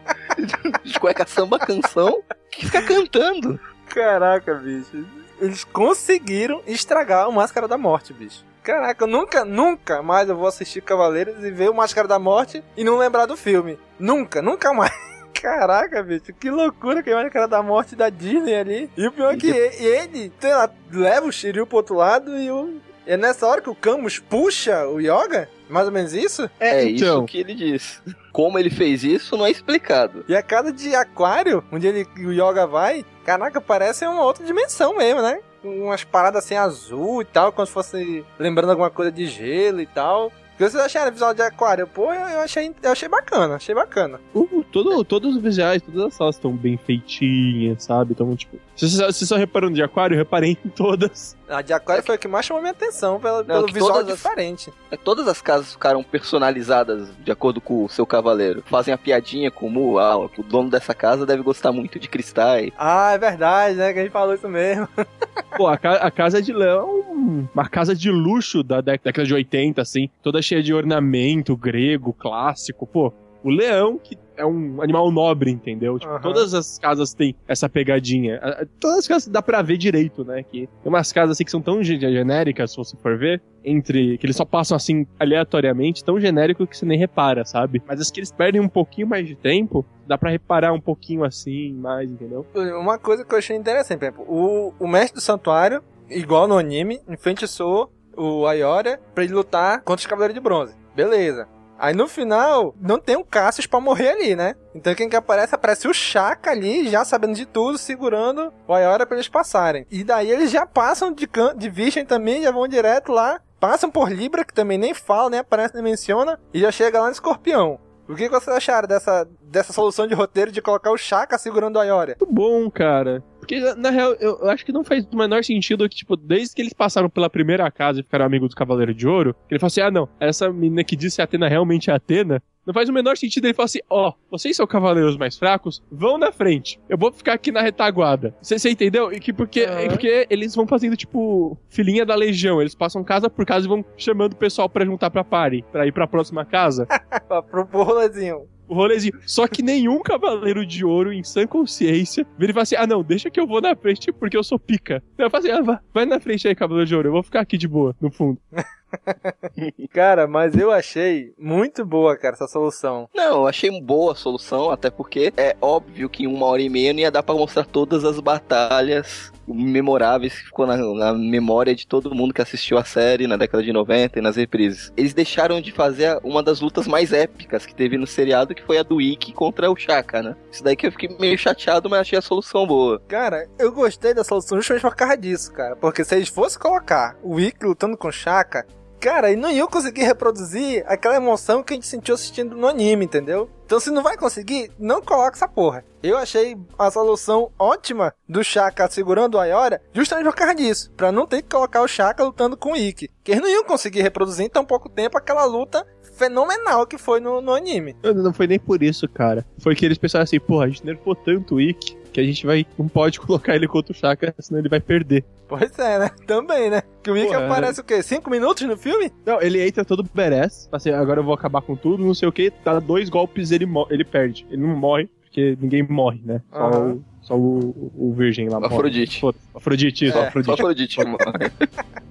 de cueca samba canção, que fica cantando. Caraca, bicho. Eles conseguiram estragar o Máscara da Morte, bicho. Caraca, eu nunca, nunca mais eu vou assistir Cavaleiros e ver o Máscara da Morte e não lembrar do filme. Nunca, nunca mais. Caraca, bicho, que loucura que é o Máscara da Morte da Disney ali. E o pior é que e- ele, sei lá, leva o Shiryu pro outro lado e o. É nessa hora que o Camus puxa o Yoga? Mais ou menos isso? É, então. isso que ele diz. Como ele fez isso não é explicado. E a casa de aquário, onde ele, o Yoga vai, caraca, parece uma outra dimensão mesmo, né? Com Umas paradas assim azul e tal, como se fosse lembrando alguma coisa de gelo e tal. O que vocês acharam do visual de aquário? Pô, eu eu achei, eu achei bacana, achei bacana. O- todo, todos os visuais, todas as salas estão bem feitinhas, sabe? Então, tipo. Se você, se só reparou de aquário, eu reparei em todas. A de aquário foi a que mais chamou minha atenção pelo, Não, pelo que visual todas as- diferente. É, Todas as casas ficaram personalizadas de acordo com o seu cavaleiro. Fazem a piadinha com o Mu, ah, o dono dessa casa deve gostar muito de cristais. Ah, é verdade, né? Que a gente falou isso mesmo. Pô, a, ca- a casa de leão é um- uma casa de luxo da dé- década de 80, assim. Toda cheia de ornamento grego, clássico. Pô, o leão, que é um animal nobre, entendeu? Tipo, Aham. todas as casas têm essa pegadinha. Todas as casas dá pra ver direito, né? Que tem umas casas assim que são tão ge- genéricas, se você for ver, entre. que eles só passam assim aleatoriamente, tão genérico que você nem repara, sabe? Mas as que eles perdem um pouquinho mais de tempo, dá pra reparar um pouquinho assim, mais, entendeu? Uma coisa que eu achei interessante, por exemplo, o, o mestre do santuário, igual no anime, enfeitiçou o Ayora pra ele lutar contra os Cavaleiros de Bronze. Beleza. Aí no final, não tem um Cassius pra morrer ali, né? Então quem que aparece? Aparece o Shaka ali, já sabendo de tudo, segurando o Ayora pra eles passarem. E daí eles já passam de, de Vision também, já vão direto lá. Passam por Libra, que também nem fala, nem aparece, nem menciona. E já chega lá no Escorpião. O que que vocês acharam dessa, dessa solução de roteiro de colocar o Shaka segurando o Ayora? muito bom, cara. Porque, na real, eu eu acho que não faz o menor sentido que, tipo, desde que eles passaram pela primeira casa e ficaram amigos do Cavaleiro de Ouro, que ele falou assim: ah, não, essa menina que disse Atena realmente é Atena. Não faz o menor sentido ele falar assim: ó, vocês são cavaleiros mais fracos, vão na frente. Eu vou ficar aqui na retaguarda. Você entendeu? E que porque, e porque eles vão fazendo, tipo, filhinha da legião. Eles passam casa por casa e vão chamando o pessoal pra juntar pra party, pra ir pra próxima casa. pro, pro rolezinho. O rolezinho. Só que nenhum cavaleiro de ouro em sã consciência vira e fala assim: ah, não, deixa que eu vou na frente porque eu sou pica. Eu falo assim: ah, vai, vai na frente aí, cavaleiro de ouro, eu vou ficar aqui de boa, no fundo. Cara, mas eu achei muito boa, cara, essa solução. Não, eu achei boa a solução, até porque é óbvio que em uma hora e meia não ia dar pra mostrar todas as batalhas memoráveis que ficou na, na memória de todo mundo que assistiu a série na década de 90 e nas reprises. Eles deixaram de fazer uma das lutas mais épicas que teve no seriado, que foi a do Ikki contra o Shaka, né? Isso daí que eu fiquei meio chateado, mas achei a solução boa. Cara, eu gostei da solução justamente por causa disso, cara. Porque se eles fossem colocar o Ikki lutando com o Shaka, cara, e não iam conseguir reproduzir aquela emoção que a gente sentiu assistindo no anime, entendeu? Então se não vai conseguir, não coloca essa porra. Eu achei a solução ótima do Shaka segurando o Ayora justamente por causa disso. Pra não ter que colocar o Shaka lutando com o Ikki. Que eles não iam conseguir reproduzir em tão pouco tempo aquela luta fenomenal que foi no, no anime. Não, não foi nem por isso, cara. Foi que eles pensaram assim: porra, a gente nerfou tanto o Ikki que a gente vai, não pode colocar ele contra o Shaka, senão ele vai perder. Pois é, né? Também, né? Que o Ikki Porra, aparece o quê? Cinco minutos no filme? Não, ele entra todo badass, assim, agora eu vou acabar com tudo, não sei o que, dá dois golpes ele ele perde. Ele não morre, porque ninguém morre, né? Só, o, só o, o virgem lá morre. Afrodite. Foda-se. Afrodite, isso, É, Afrodite. só Afrodite que morre.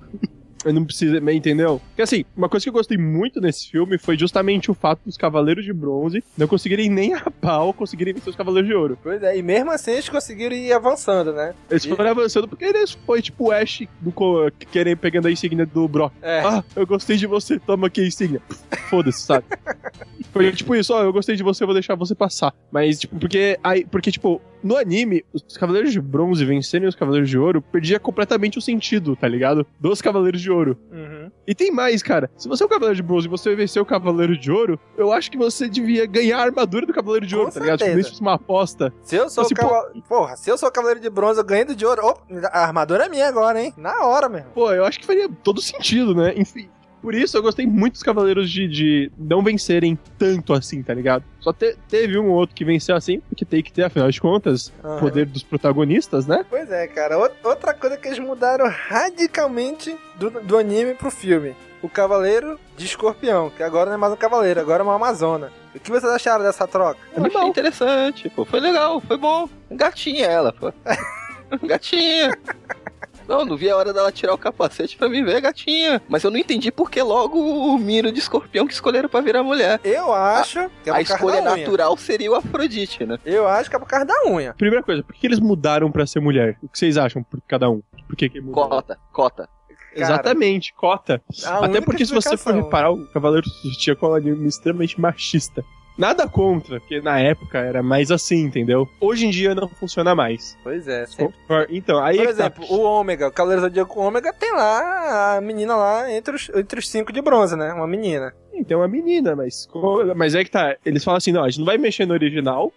Eu não precisa, entendeu? Porque assim, uma coisa que eu gostei muito nesse filme foi justamente o fato dos Cavaleiros de Bronze não conseguirem nem a pau conseguirem vencer os Cavaleiros de Ouro. Pois é, e mesmo assim eles conseguiram ir avançando, né? Eles foram avançando porque eles foi tipo o Ash do, querendo pegando a insígnia do Brock. É. Ah, eu gostei de você, toma aqui a insígnia. Foda-se, sabe? Foi tipo isso, ó, eu gostei de você, eu vou deixar você passar. Mas, tipo, porque aí, porque, tipo, no anime, os Cavaleiros de Bronze vencerem os Cavaleiros de Ouro perdia completamente o sentido, tá ligado? Dos Cavaleiros de Ouro. Uhum. E tem mais, cara. Se você é o Cavaleiro de Bronze e você vencer o Cavaleiro de Ouro, eu acho que você devia ganhar a armadura do Cavaleiro de Com Ouro, tá ligado? Tipo, certeza. isso fosse uma aposta. Se eu sou Assim, o cavaleiro. Porra, se eu sou o cavaleiro de bronze, eu ganhei do de ouro. Opa, a armadura é minha agora, hein? Na hora mesmo. Pô, eu acho que faria todo sentido, né? Enfim. Por isso eu gostei muito dos Cavaleiros de, de não vencerem tanto assim, tá ligado? Só te- teve um ou outro que venceu assim, porque tem que ter, afinal de contas, o poder dos protagonistas, né? Pois é, cara. Out- Outra coisa que eles mudaram radicalmente do, do anime pro filme. O Cavaleiro de Escorpião, que agora não é mais um cavaleiro, agora é uma Amazona. O que vocês acharam dessa troca? Eu achei interessante, pô. Foi legal, foi bom. Gatinha ela, pô. gatinha. Não, não vi a hora dela tirar o capacete pra me ver, gatinha. Mas eu não entendi por que logo o Miro de escorpião que escolheram pra virar mulher. Eu acho que é A escolha da unha. natural seria o Afrodite, né? Eu acho que é por causa da unha. Primeira coisa, por que eles mudaram pra ser mulher? O que vocês acham por cada um? Por que que mudaram? Cota, cota. Exatamente, cota. A Até porque se você for reparar, o Cavaleiro do Zodíaco é um anime extremamente machista. Nada contra, porque na época era mais assim, entendeu? Hoje em dia não funciona mais. Pois é, sempre. Então, aí. Por é tá. exemplo, o Ômega, o Cavaleiro Zodíaco Ômega tem lá a menina lá entre os, entre os cinco de bronze, né? Uma menina. Então, é uma menina, mas. Mas é que tá. Eles falam assim: não, a gente não vai mexer no original,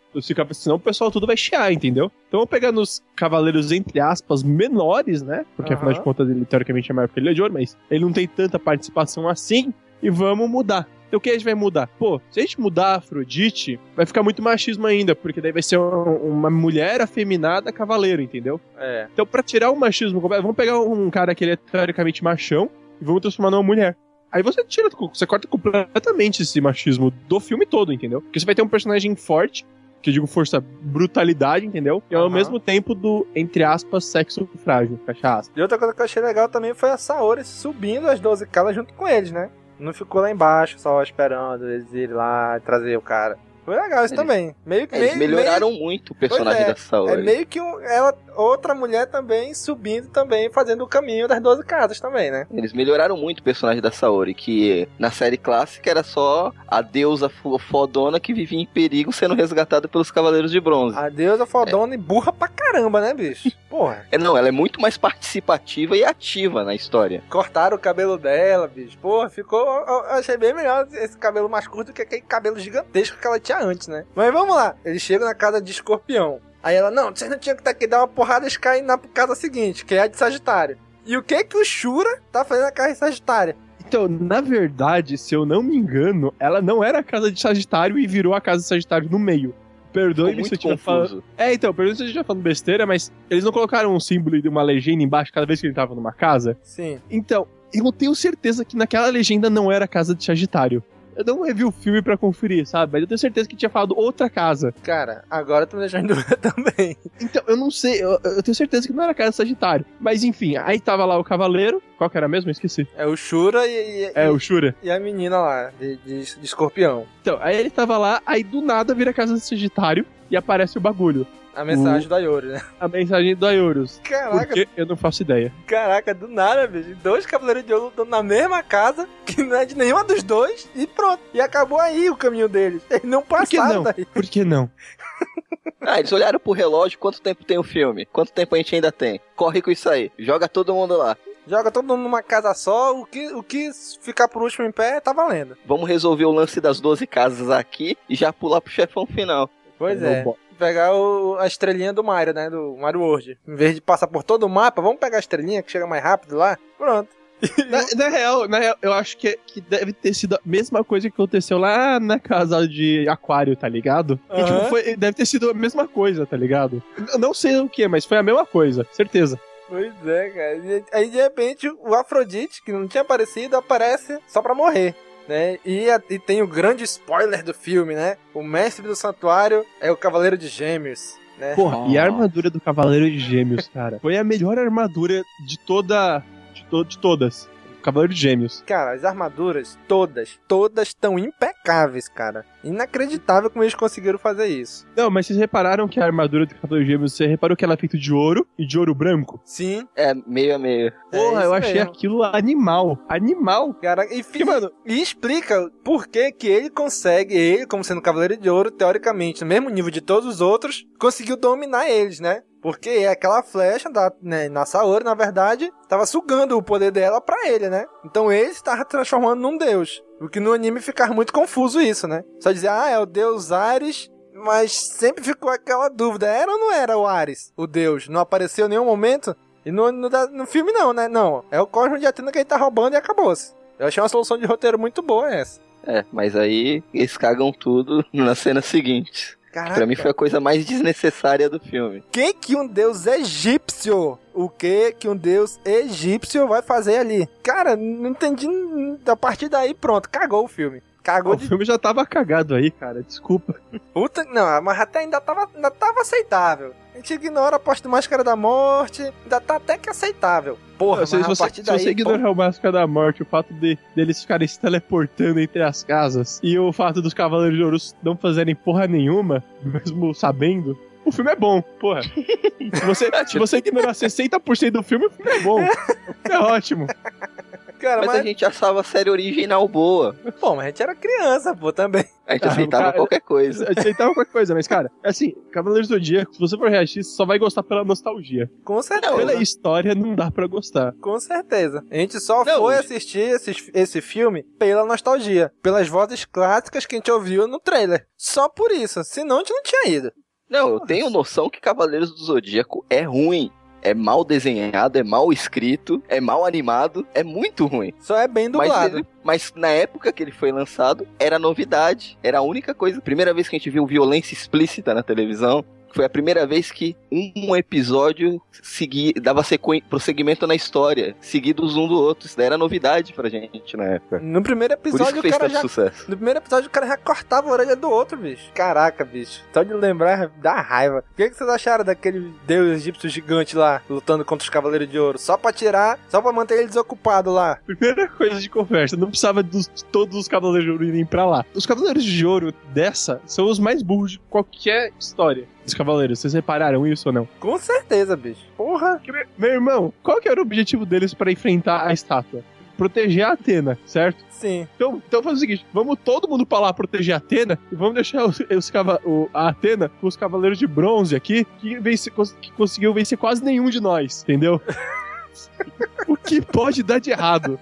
senão o pessoal tudo vai chiar, entendeu? Então vamos pegar nos cavaleiros, entre aspas, menores, né? Porque afinal de contas ele teoricamente é maior que ele é de ouro, mas ele não tem tanta participação assim. E vamos mudar. Então o que a gente vai mudar? Pô, se a gente mudar a Afrodite, vai ficar muito machismo ainda, porque daí vai ser um- uma mulher afeminada cavaleiro, entendeu? É. Então, pra tirar o machismo vamos pegar um cara que ele é teoricamente machão e vamos transformar numa mulher. Aí você tira, você corta completamente esse machismo do filme todo, entendeu? Porque você vai ter um personagem forte, que eu digo força, brutalidade, entendeu? E ao Aham. mesmo tempo do, entre aspas, sexo frágil, fecha aspas. E outra coisa que eu achei legal também foi a Saori subindo as 12 calas junto com eles, né? Não ficou lá embaixo só esperando eles irem lá e trazer o cara. Foi legal isso Eles- também. Meio que Eles meio- melhoraram meio- muito o personagem é, da Saori. É meio que um- ela, outra mulher também subindo também, fazendo o caminho das 12 casas também, né? Eles melhoraram muito o personagem da Saori, que na série clássica era só a deusa fo- fodona que vivia em perigo sendo resgatada pelos Cavaleiros de Bronze. A deusa fodona e burra pra caramba, né, bicho? Porra. É, não, ela é muito mais participativa e ativa na história. Cortaram o cabelo dela, bicho. Porra, ficou. Eu eu achei bem melhor esse cabelo mais curto do que aquele cabelo gigantesco que ela tinha antes, né? Mas vamos lá. Eles chegam na casa de escorpião. Aí ela, não, vocês não tinham que estar aqui, dar uma porrada e cair na casa seguinte, que é a de Sagitário. E o que que o Shura tá fazendo na casa de Sagitário? Então, na verdade, se eu não me engano, ela não era a casa de Sagitário e virou a casa de Sagitário no meio. Perdoe-me se eu estiver falando. É, então, perdoe-me se eu estiver falando besteira, mas eles não colocaram um símbolo de uma legenda embaixo cada vez que ele tava numa casa? Sim. Então, eu tenho certeza que naquela legenda não era a casa de Sagitário. Eu não revi o filme pra conferir, sabe? Mas eu tenho certeza que tinha falado outra casa. Cara, agora tu me deixou em dúvida também. Então, eu não sei, eu, eu tenho certeza que não era a casa de Sagitário. Mas enfim, aí tava lá o cavaleiro. Qual que era mesmo? Eu esqueci. É o Shura e, e, É, o Shura. e a menina lá, de, de, de escorpião. Então, aí ele tava lá, aí do nada vira a casa de Sagitário e aparece o bagulho. A mensagem da Yori, né? A mensagem do Ayorus. Caraca. Porque eu não faço ideia. Caraca, do nada, bicho. Dois Cavaleiros de Ouro lutando na mesma casa, que não é de nenhuma dos dois, e pronto. E acabou aí o caminho deles. Eles não Por que passaram não? daí. Por que não? Ah, eles olharam pro relógio, quanto tempo tem o filme? Quanto tempo a gente ainda tem? Corre com isso aí. Joga todo mundo lá. Joga todo mundo numa casa só, o que, o que ficar por último em pé tá valendo. Vamos resolver o lance das 12 casas aqui e já pular pro chefão final. Pois Não é. Pegar o- a estrelinha do Mario, né? Do Mario World. Em vez de passar por todo o mapa, vamos pegar a estrelinha que chega mais rápido lá. Pronto. Na, na real, na real, eu acho que, que deve ter sido a mesma coisa que aconteceu lá na casa de Aquário, tá ligado? E, tipo, foi- deve ter sido a mesma coisa, tá ligado? Eu não sei o que, mas foi a mesma coisa, certeza. Pois é, cara. Aí de repente o Afrodite, que não tinha aparecido, aparece só pra morrer. Né? E, a- e tem o grande spoiler do filme, né? O mestre do santuário é o Cavaleiro de Gêmeos. Né? Porra, e a armadura do Cavaleiro de Gêmeos, cara? Foi a melhor armadura de toda. de, to- de todas. Cavaleiro de Gêmeos. Cara, as armaduras, todas, todas estão impecáveis, cara. Inacreditável como eles conseguiram fazer isso. Não, mas vocês repararam que a armadura do Cavaleiro de Gêmeos, você reparou que ela é feita de ouro e de ouro branco? Sim. É, meio a meio. Porra, é eu achei mesmo. aquilo animal. Animal. Cara, e, fi- Que, mano, e explica por que que ele consegue, ele, como sendo Cavaleiro de Ouro, teoricamente, no mesmo nível de todos os outros, conseguiu dominar eles, né? Porque aquela flecha da, né, na Saori, na verdade, estava sugando o poder dela pra ele, né? Então ele estava transformando num deus. O que no anime fica muito confuso isso, né? Só dizer, ah, é o deus Ares, mas sempre ficou aquela dúvida, era ou não era o Ares, o deus? Não apareceu em nenhum momento? E no, no, no filme não, né? Não, é o Cosmo de Atena que ele tá roubando e acabou-se. Eu achei uma solução de roteiro muito boa essa. É, mas aí eles cagam tudo na cena seguinte. Caraca. Pra mim foi a coisa mais desnecessária do filme. que que um deus egípcio, o que que um deus egípcio vai fazer ali? Cara, não entendi. A partir daí, pronto, cagou o filme. Cagou o de filme já tava cagado aí, cara. Desculpa. puta. Não, mas até ainda tava, ainda tava aceitável. A gente ignora a posta de máscara da morte, ainda tá até que aceitável. Porra, se, a você, partir se daí. você ignorar o Máscara da Morte, o fato de deles ficarem se teleportando entre as casas e o fato dos Cavaleiros de Ouro não fazerem porra nenhuma, mesmo sabendo, o filme é bom, porra. se, você, se você ignorar 60% do filme, o filme é bom. É ótimo. Cara, Mas, mas, a gente achava a série original boa. pô, mas a gente era criança, pô, também. A gente Ah, aceitava cara, qualquer coisa. Eu aceitava qualquer coisa, mas, cara, assim, Cavaleiros do Zodíaco, se você for reagir, você só vai gostar pela nostalgia. Com certeza. Pela história, não dá pra gostar. Com certeza. A gente só Não, foi gente. assistir esse, esse filme pela nostalgia. Pelas vozes clássicas que a gente ouviu no trailer. Só por isso. Senão a gente não tinha ido. Não, eu tenho noção que Cavaleiros do Zodíaco é ruim. É mal desenhado, é mal escrito, é mal animado, é muito ruim. Só é bem Mas, dublado. ele- mas na época que ele foi lançado, era novidade. Era a única coisa. Primeira vez que a gente viu violência explícita na televisão. Foi a primeira vez que um episódio segui, dava prosseguimento na história, seguidos um do outro. Isso daí era novidade pra gente na época. No primeiro Por isso episódio que o fez cara já. sucesso. No primeiro episódio o cara já cortava a orelha do outro, bicho. Caraca, bicho. Só de lembrar dá raiva. O que, que vocês acharam daquele deus egípcio gigante lá, lutando contra os Cavaleiros de Ouro? Só pra tirar, só pra manter ele desocupado lá. Primeira coisa de conversa, não precisava dos, de todos os Cavaleiros de Ouro irem pra lá. Os Cavaleiros de Ouro dessa são os mais burros de qualquer história dos Cavaleiros. Vocês repararam isso ou não? Com certeza, bicho. Porra. Meu irmão, qual que era o objetivo deles pra enfrentar a estátua? Proteger a Atena, certo? Sim. Então, então faz o seguinte: vamos todo mundo pra lá proteger a Atena e vamos deixar os, os o- a Atena com os Cavaleiros de Bronze aqui, que, vence, que conseguiu vencer quase nenhum de nós, entendeu? o que pode dar de errado?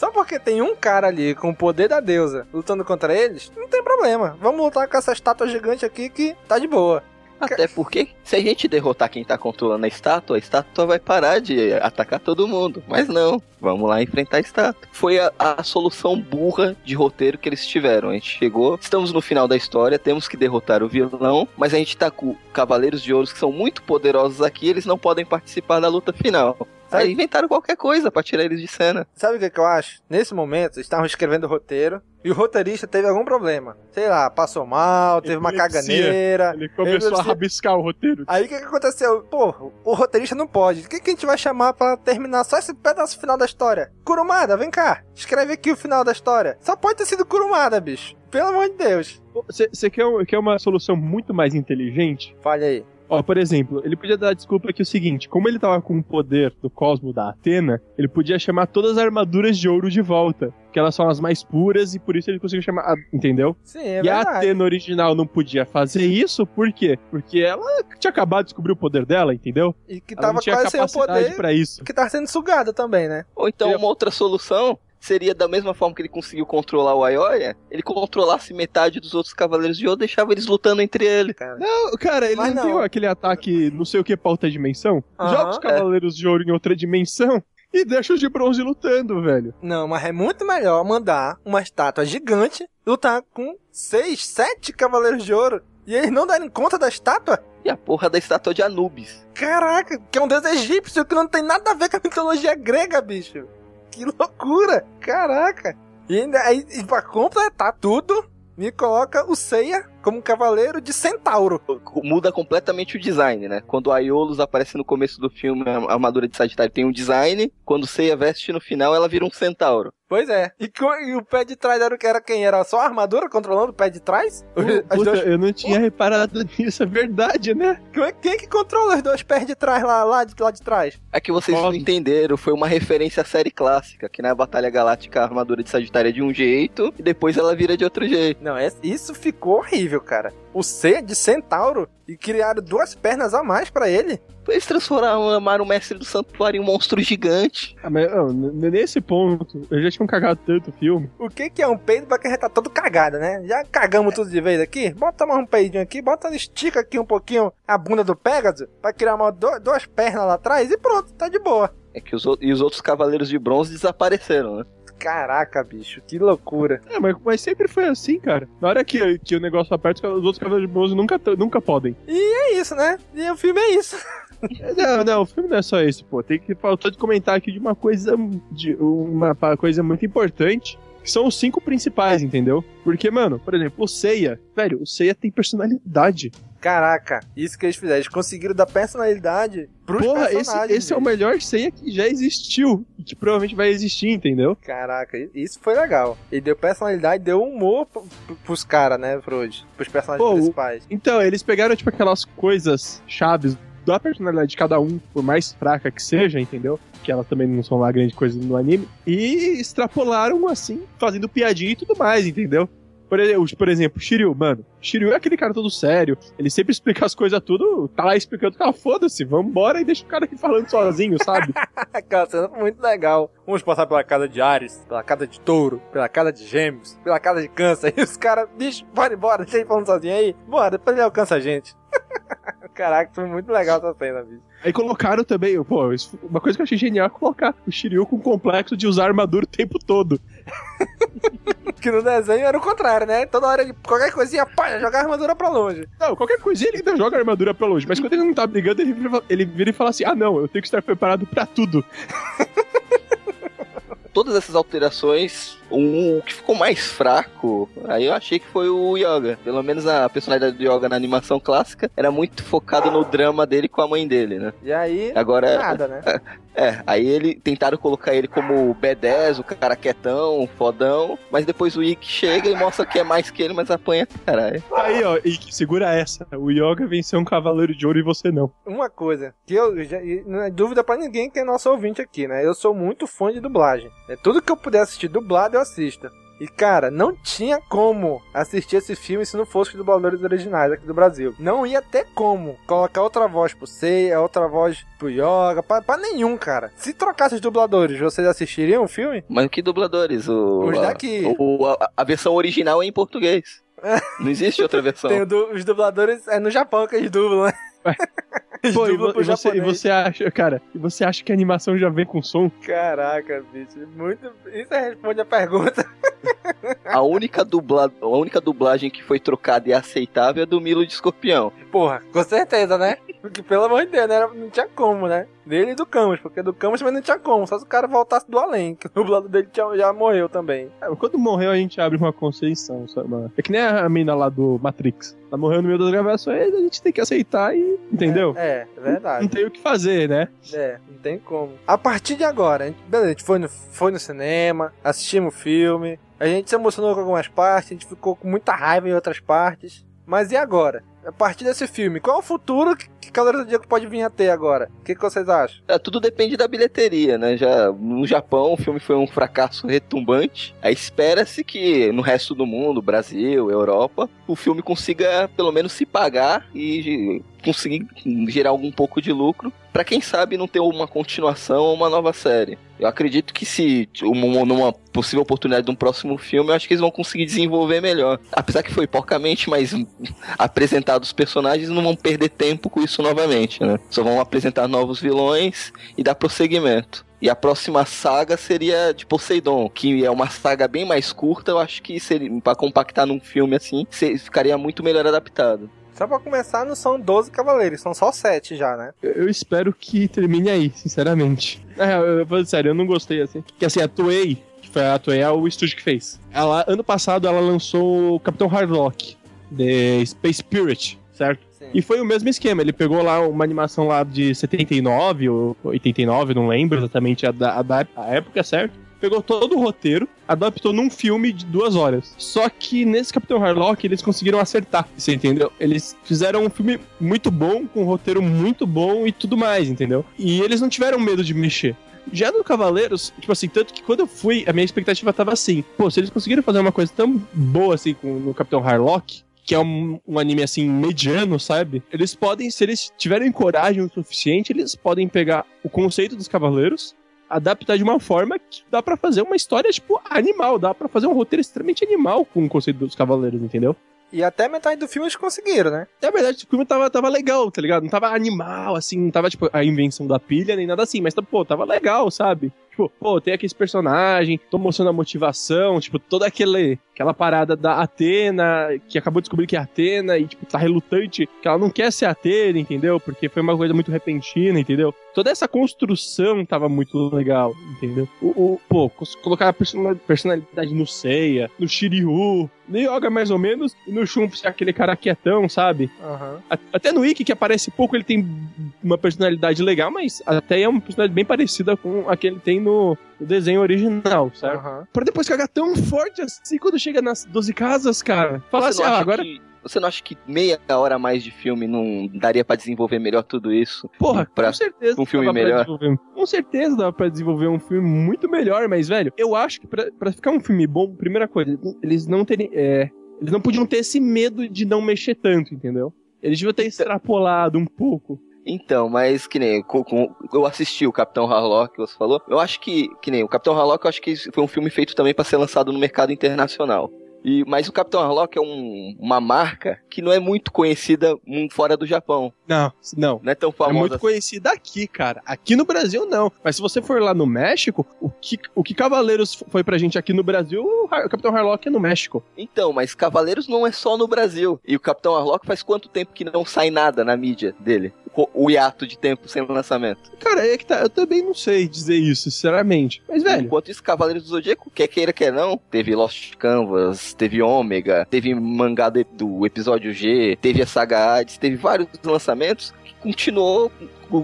Só porque tem um cara ali com o poder da deusa lutando contra eles, não tem problema. Vamos lutar com essa estátua gigante aqui que tá de boa. Até porque, se a gente derrotar quem tá controlando a estátua, a estátua vai parar de atacar todo mundo. Mas não, vamos lá enfrentar a estátua. Foi a, a solução burra de roteiro que eles tiveram. A gente chegou, estamos no final da história, temos que derrotar o vilão, mas a gente tá com Cavaleiros de Ouros que são muito poderosos aqui, eles não podem participar da luta final. Aí inventaram qualquer coisa pra tirar eles de cena. Sabe o que, que eu acho? Nesse momento, eles estavam escrevendo o roteiro e o roteirista teve algum problema. Sei lá, passou mal, teve uma Epilepsia. caganeira. Ele começou a rabiscar o roteiro. Aí o que, que aconteceu? Pô, o roteirista não pode. O que, que a gente vai chamar pra terminar só esse pedaço final da história? Kurumada, vem cá. Escreve aqui o final da história. Só pode ter sido Kurumada, bicho. Pelo amor de Deus. Você quer, um- quer uma solução muito mais inteligente? Fale aí. Ó, por exemplo, ele podia dar desculpa que é o seguinte: como ele tava com o poder do cosmo da Atena, ele podia chamar todas as armaduras de ouro de volta. Que elas são as mais puras e por isso ele conseguiu chamar. a- Entendeu? Sim, é e a. Atena original não podia fazer isso, por quê? Porque ela tinha acabado de descobrir o poder dela, entendeu? E que Ela tava não tinha quase sem o poder. pra isso. Que tava sendo sugado também, né? Ou então uma outra solução seria da mesma forma que ele conseguiu controlar o Aioria, ele controlasse metade dos outros Cavaleiros de Ouro, deixava eles lutando entre eles. Não, cara, ele Mas não, não. aquele ataque não sei o que pra outra dimensão? Aham, Joga os Cavaleiros de Ouro em outra dimensão e deixa os de bronze lutando, velho. Não, mas é muito melhor mandar uma estátua gigante lutar com seis, sete cavaleiros de ouro e eles não darem conta da estátua? E a porra da estátua de Anubis. Caraca, que é um deus egípcio que não tem nada a ver com a mitologia grega, bicho. Que loucura! Caraca! E aí, pra completar tudo, me coloca o Seiya como cavaleiro de centauro. Muda completamente o design, né? Quando o Aiolos aparece no começo do filme, a armadura de Sagitário tem um design. Quando Seiya veste no final, ela vira um centauro. Pois é. E, e o pé de trás era o que era quem? Era só a armadura controlando o pé de trás? As Puta, duas- eu não tinha reparado nisso, é verdade, né? Quem- Quem que controla os dois pés de trás lá, lá, de, lá de trás? É que vocês não entenderam, foi uma referência à série clássica, que na Batalha Galáctica a armadura de Sagitário é de um jeito e depois ela vira de outro jeito. Não, é- isso ficou horrível, cara. O C de centauro e criaram duas pernas a mais pra ele. Eles transformaram o mestre do santuário em um monstro gigante. Ah, mas ó, n- nesse ponto, eu já tinha cagado tanto o filme. O que que é um peido pra quem já tá todo cagado, né? Já cagamos tudo de vez aqui? Bota mais um peidinho aqui, bota, estica aqui um pouquinho a bunda do Pegasus pra criar uma, do- duas pernas lá atrás e pronto, tá de boa. É que os, e os outros cavaleiros de bronze desapareceram, né? Caraca, bicho, que loucura. É, mas, mas sempre foi assim, cara. Na hora que, que o negócio aperta, os outros cavaleiros de bronze nunca, nunca podem. E é isso, né? E o filme é isso. Não, não, o filme não é só esse, pô. Tem que faltou de comentar aqui de uma coisa, de uma coisa muito importante, que são os cinco principais, entendeu? Porque, mano, por exemplo, o Seiya, velho, o Seiya tem personalidade. Caraca, isso que eles fizeram. Eles conseguiram dar personalidade pros Porra, esse, personagens. esse é o melhor Seiya que já existiu e que provavelmente vai existir, entendeu? Caraca, isso foi legal. Ele deu personalidade, deu humor pro- pro- pros caras, né, Frodo? Pros personagens Pô, principais. Então, eles pegaram, tipo, aquelas coisas chaves da personalidade de cada um, por mais fraca que seja, entendeu? Que elas também não são lá grande coisa no anime. E extrapolaram assim, fazendo piadinha e tudo mais, entendeu? Por exemplo, por exemplo, Shiryu, mano. Shiryu é aquele cara todo sério. Ele sempre explica as coisas tudo, tá lá explicando, cara, foda-se, vambora e deixa o cara aqui falando sozinho, sabe? Aquela cena foi muito legal. Vamos passar pela casa de Ares, pela casa de Touro, pela casa de Gêmeos, pela casa de Câncer. E os caras, bicho, bora embora, deixa ele falando sozinho aí. Bora, depois ele alcança a gente. Caraca, foi muito legal essa cena, bicho. Aí colocaram também, pô, isso- uma coisa que eu achei genial é colocar o Shiryu com o complexo de usar armadura o tempo todo. Que no desenho era o contrário, né? Toda hora ele, qualquer coisinha, pá, jogar a armadura pra longe. Não, qualquer coisinha ele ainda joga a armadura pra longe, mas quando ele não tá brigando, ele ele vira e fala assim: ah, não, eu tenho que estar preparado pra tudo. Todas essas alterações, um, o que ficou mais fraco, aí eu achei que foi o Yoga. Pelo menos a personalidade do Yoga na animação clássica era muito focado no drama dele com a mãe dele, né? E aí, Agora, nada, né? É, aí ele tentaram colocar ele como B10, o cara quietão, fodão, mas depois o Ikki chega e mostra que é mais que ele, mas apanha caralho. Aí, ó, e que segura essa: o Yoga venceu um cavaleiro de ouro e você não. Uma coisa, que eu já, não é dúvida pra ninguém que é nosso ouvinte aqui, né? Eu sou muito fã de dublagem. É tudo que eu puder assistir dublado, eu assisto. E cara, não tinha como assistir esse filme se não fosse os dubladores originais aqui do Brasil. Não ia ter como colocar outra voz pro Seiya, outra voz pro Yoga, pra, pra nenhum, cara. Se trocasse os dubladores, vocês assistiriam o filme? Mas que dubladores? O, Os a- daqui. o- a, a versão original é em português. Não existe outra versão. Tem os dubladores, é no Japão que eles dublam, né? Pô, e, vo- e você, e você acha, cara, e você acha que a animação já vem com som? Caraca, bicho, muito. Isso responde a pergunta. A única, dubla... a única dublagem que foi trocada e aceitável é do Milo de Escorpião. Porra, com certeza, né? Porque pelo amor de Deus, né? não tinha como, né? Dele e do Camus, porque do Camus também não tinha como, só se o cara voltasse do além, que o dublador dele tinha- já morreu também. É, quando morreu, a gente abre uma conceição, sabe? É que nem a mina lá do Matrix. Ela morreu no meio das gravações, a gente tem que aceitar e. Entendeu? É, é verdade. Não tem o que fazer, né? É, não tem como. A partir de agora, a gente, beleza, a gente foi no, foi no cinema, assistimos o filme, a gente se emocionou com algumas partes, a gente ficou com muita raiva em outras partes. Mas e agora? A partir desse filme, qual é o futuro que, Cavaleiro do Zodíaco pode vir a ter agora? O que, que vocês acham? É, tudo depende da bilheteria, né? Já no Japão o filme foi um fracasso retumbante. Aí espera-se que no resto do mundo, Brasil, Europa, o filme consiga pelo menos se pagar e conseguir gerar algum pouco de lucro Pra quem sabe não ter uma continuação ou uma nova série. Eu acredito que se uma- numa possível oportunidade de um próximo filme, eu acho que eles vão conseguir desenvolver melhor. Apesar que foi porcamente, mas apresentado os personagens não vão perder tempo com isso novamente, né? Só vão apresentar novos vilões e dar prosseguimento. E a próxima saga seria de Poseidon, que é uma saga bem mais curta. Eu acho que para compactar num filme assim, ficaria muito melhor adaptado. Só pra começar, não são 12 cavaleiros, são só 7 já, né? Eu, eu espero que termine aí, sinceramente. Real, eu vou dizer sério, eu não gostei assim. Que assim, a Toei, que foi a Toei, é o estúdio que fez. Ela, ano passado, ela lançou o Capitão Hardlock, The Space Spirit, certo? E foi o mesmo esquema, ele pegou lá uma animação lá de 79 ou 89, não lembro exatamente a, da, a, da- a época, certo? Pegou todo o roteiro, adaptou num filme de duas horas. Só que nesse Capitão Harlock eles conseguiram acertar, você entendeu? Eles fizeram um filme muito bom, com um roteiro muito bom e tudo mais, entendeu? E eles não tiveram medo de mexer. Já no Cavaleiros, tipo assim, tanto que quando eu fui, a minha expectativa tava assim: pô, se eles conseguiram fazer uma coisa tão boa assim com no Capitão Harlock, que é um, um anime assim mediano, sabe? Eles podem, se eles tiverem coragem o suficiente, eles podem pegar o conceito dos Cavaleiros, adaptar de uma forma que dá pra fazer uma história tipo animal, dá pra fazer um roteiro extremamente animal com o conceito dos Cavaleiros, entendeu? E até metade do filme eles conseguiram, né? É verdade, o filme tava, tava legal, tá ligado? Não tava animal, assim, não tava, tipo, a invenção da pilha, nem nada assim, mas, pô, tava legal, sabe? Tipo, pô, tem aqui esse personagem, tô mostrando a motivação, tipo, toda aquele, aquela parada da Atena, que acabou de descobrir que é Atena e, tipo, tá relutante, que ela não quer ser Atena, entendeu? Porque foi uma coisa muito repentina, entendeu? Toda essa construção tava muito legal, entendeu? O, o- pô, colocar a persona- personalidade no Seiya, no Shiryu, no Yoga mais ou menos, e no Shun ser aquele cara quietão, sabe? A- Até no Ikki, que aparece pouco, ele tem uma personalidade legal, mas até é uma personalidade bem parecida com a que ele tem no, no desenho original, certo? Aham. Pra depois cagar tão forte assim quando chega nas 12 casas, cara. Fala Você assim, não ah, acha agora. que Você não acha que meia hora a mais de filme não daria pra desenvolver melhor tudo isso? Porra, pra com certeza. um filme dava melhor. Com certeza dá pra desenvolver um filme muito melhor, mas, velho, eu acho que pra, pra ficar um filme bom, primeira coisa, eles não terem. É, eles não podiam ter esse medo de não mexer tanto, entendeu? Eles deviam ter extrapolado um pouco. Então, mas que nem com- eu assisti o Capitão Harlock, que você falou. Eu acho que que nem o Capitão Harlock, eu acho que foi um filme feito também pra ser lançado no mercado internacional. E, mas o Capitão Harlock é um- uma marca que não é muito conhecida hum, fora do Japão. Não, não. Não é tão É famosa. muito conhecida aqui, cara. Aqui no Brasil, não. Mas se você for lá no México, o que, o que Cavaleiros foi pra gente aqui no Brasil, o Har- o Capitão Harlock é no México. Então, mas Cavaleiros não é só no Brasil. E o Capitão Harlock faz quanto tempo que não sai nada na mídia dele? O, o hiato de tempo sem lançamento. Cara, é que tá. Eu também não sei dizer isso, sinceramente. Mas, velho. Enquanto isso, Cavaleiros do Zodíaco, quer queira, quer não, teve Lost Canvas, teve Ômega, teve mangá do, do episódio G, teve a saga Hades, teve vários lançamentos que continuou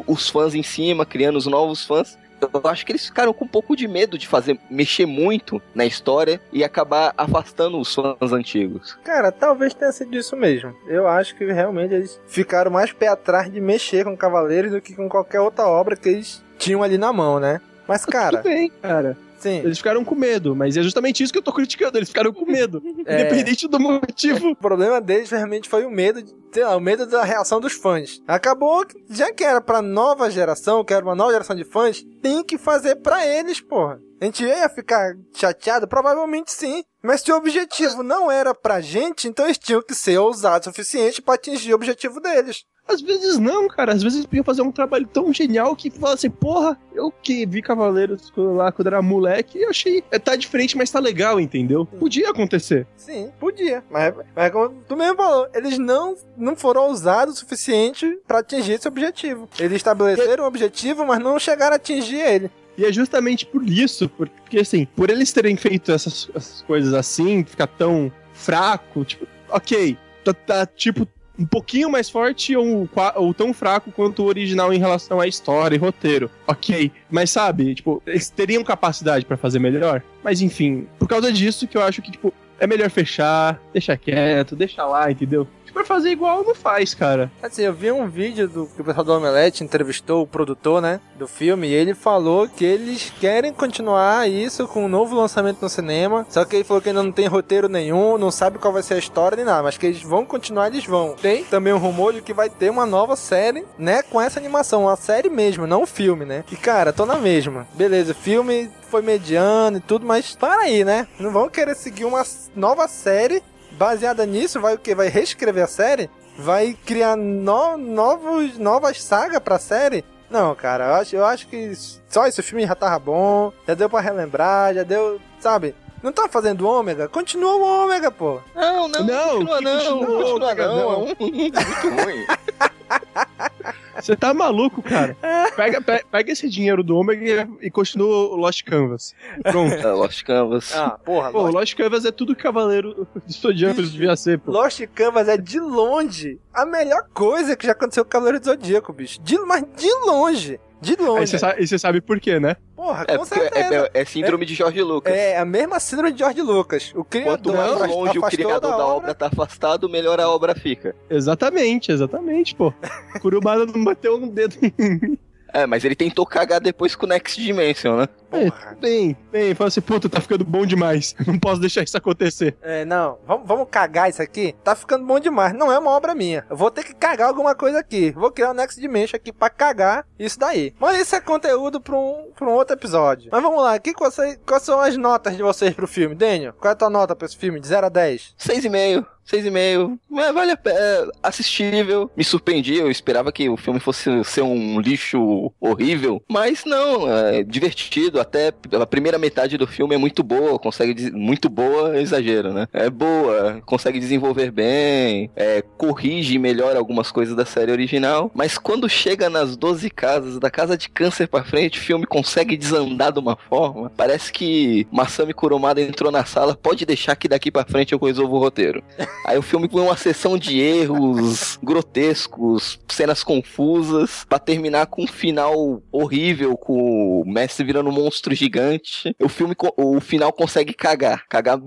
os fãs em cima, criando os novos fãs. Eu acho que eles ficaram com um pouco de medo de fazer mexer muito na história e acabar afastando os fãs antigos. Cara, talvez tenha sido isso mesmo. Eu acho que realmente eles ficaram mais pé atrás de mexer com Cavaleiros do que com qualquer outra obra que eles tinham ali na mão, né? Mas, cara. Tudo bem, cara. Sim. Eles ficaram com medo, mas é justamente isso que eu tô criticando. Eles ficaram com medo. É. Independente do motivo. O problema deles realmente foi o medo, de, sei lá, o medo da reação dos fãs. Acabou que, já que era pra nova geração, que era uma nova geração de fãs, tem que fazer pra eles, porra. A gente ia ficar chateado? Provavelmente sim. Mas se o objetivo não era pra gente, então eles tinham que ser ousados o suficiente pra atingir o objetivo deles. Às vezes não, cara. Às vezes eles podiam fazer um trabalho tão genial que fala assim, porra, eu que vi Cavaleiros lá quando era moleque e achei. É, tá diferente, mas tá legal, entendeu? Podia acontecer. Sim, podia. Mas, mas como tu mesmo falou, eles não, não foram ousados o suficiente pra atingir esse objetivo. Eles estabeleceram um objetivo, mas não chegaram a atingir ele. E é justamente por isso, porque assim, por eles terem feito essas, essas coisas assim, ficar tão fraco, tipo, ok, tá, tá, tipo um pouquinho mais forte ou, ou tão fraco quanto o original em relação à história e roteiro. Ok, mas sabe, tipo, eles teriam capacidade pra fazer melhor. Mas enfim, por causa disso que eu acho que, tipo, é melhor fechar, deixar quieto, deixa lá, entendeu? For fazer igual, não faz, cara. Assim, eu vi um vídeo do que o pessoal do Omelete entrevistou o produtor, né, do filme, e ele falou que eles querem continuar isso com um novo lançamento no cinema, só que ele falou que ainda não tem roteiro nenhum, não sabe qual vai ser a história nem nada, mas que eles vão continuar, eles vão. Tem também um rumor de que vai ter uma nova série, né, com essa animação, uma série mesmo, não um filme, né. E cara, tô na mesma. Beleza, filme foi mediano e tudo, mas para aí, né? Não vão querer seguir uma nova série baseada nisso, vai o que? Vai reescrever a série? Vai criar no- novos, novas sagas pra série? Não, cara, eu acho, eu acho que só esse filme já tava bom, já deu pra relembrar, já deu, sabe? Não tá fazendo ômega? Continua o ômega, pô. Não, não, Não, continua não, continua, continua cara, não, não. é um muito ruim. Você tá maluco, cara. Pega, pe- pega esse dinheiro do Omega e continua o Lost Canvas. Pronto. É, Lost Canvas. Ah, porra, Pô, o Lost, Lost Canvas é tudo Cavaleiro de Zodíaco devia ser, pô. Lost Canvas é de longe a melhor coisa que já aconteceu com o Cavaleiro do Zodíaco, bicho. De, mas de longe. De longe. e você sabe por quê, né? Porra, É, com porque certeza. é, é síndrome de Jorge Lucas. É a mesma síndrome de George Lucas. O Quanto criador mais afast- longe o criador da obra tá afastado, melhor a obra fica. Exatamente, exatamente, pô. Kurumada não bateu um dedo em É, mas ele tentou cagar depois com o Next Dimension, né? Porra. Bem, bem, fala assim, puta, tá ficando bom demais. Não posso deixar isso acontecer. É, não, vamos, vamos cagar isso aqui? Tá ficando bom demais. Não é uma obra minha. Eu vou ter que cagar alguma coisa aqui. Vou criar um Next Dimension aqui pra cagar isso daí. Mas isso é conteúdo pra um, pra um outro episódio. Mas vamos lá, que que você, quais são as notas de vocês pro filme? Daniel, qual é a tua nota pra esse filme? De 0 a 10? 6,5. 6,5. É, vale a pena. É assistível. Me surpreendi. Eu esperava que o filme fosse ser um lixo horrível. Mas não, é divertido. Até pela primeira metade do filme é muito boa. Consegue. Muito boa, é exagero, né? É boa. Consegue desenvolver bem. É, corrige e melhora algumas coisas da série original. Mas quando chega nas 12 casas, da casa de câncer pra frente, o filme consegue desandar de uma forma. Parece que Masami Kurumada entrou na sala. Pode deixar que daqui pra frente eu resolvo o roteiro. Aí o filme com uma sessão de erros grotescos, cenas confusas, pra terminar com um final horrível, com o Messi virando um monstro gigante. O filme, o final consegue cagar, cagar,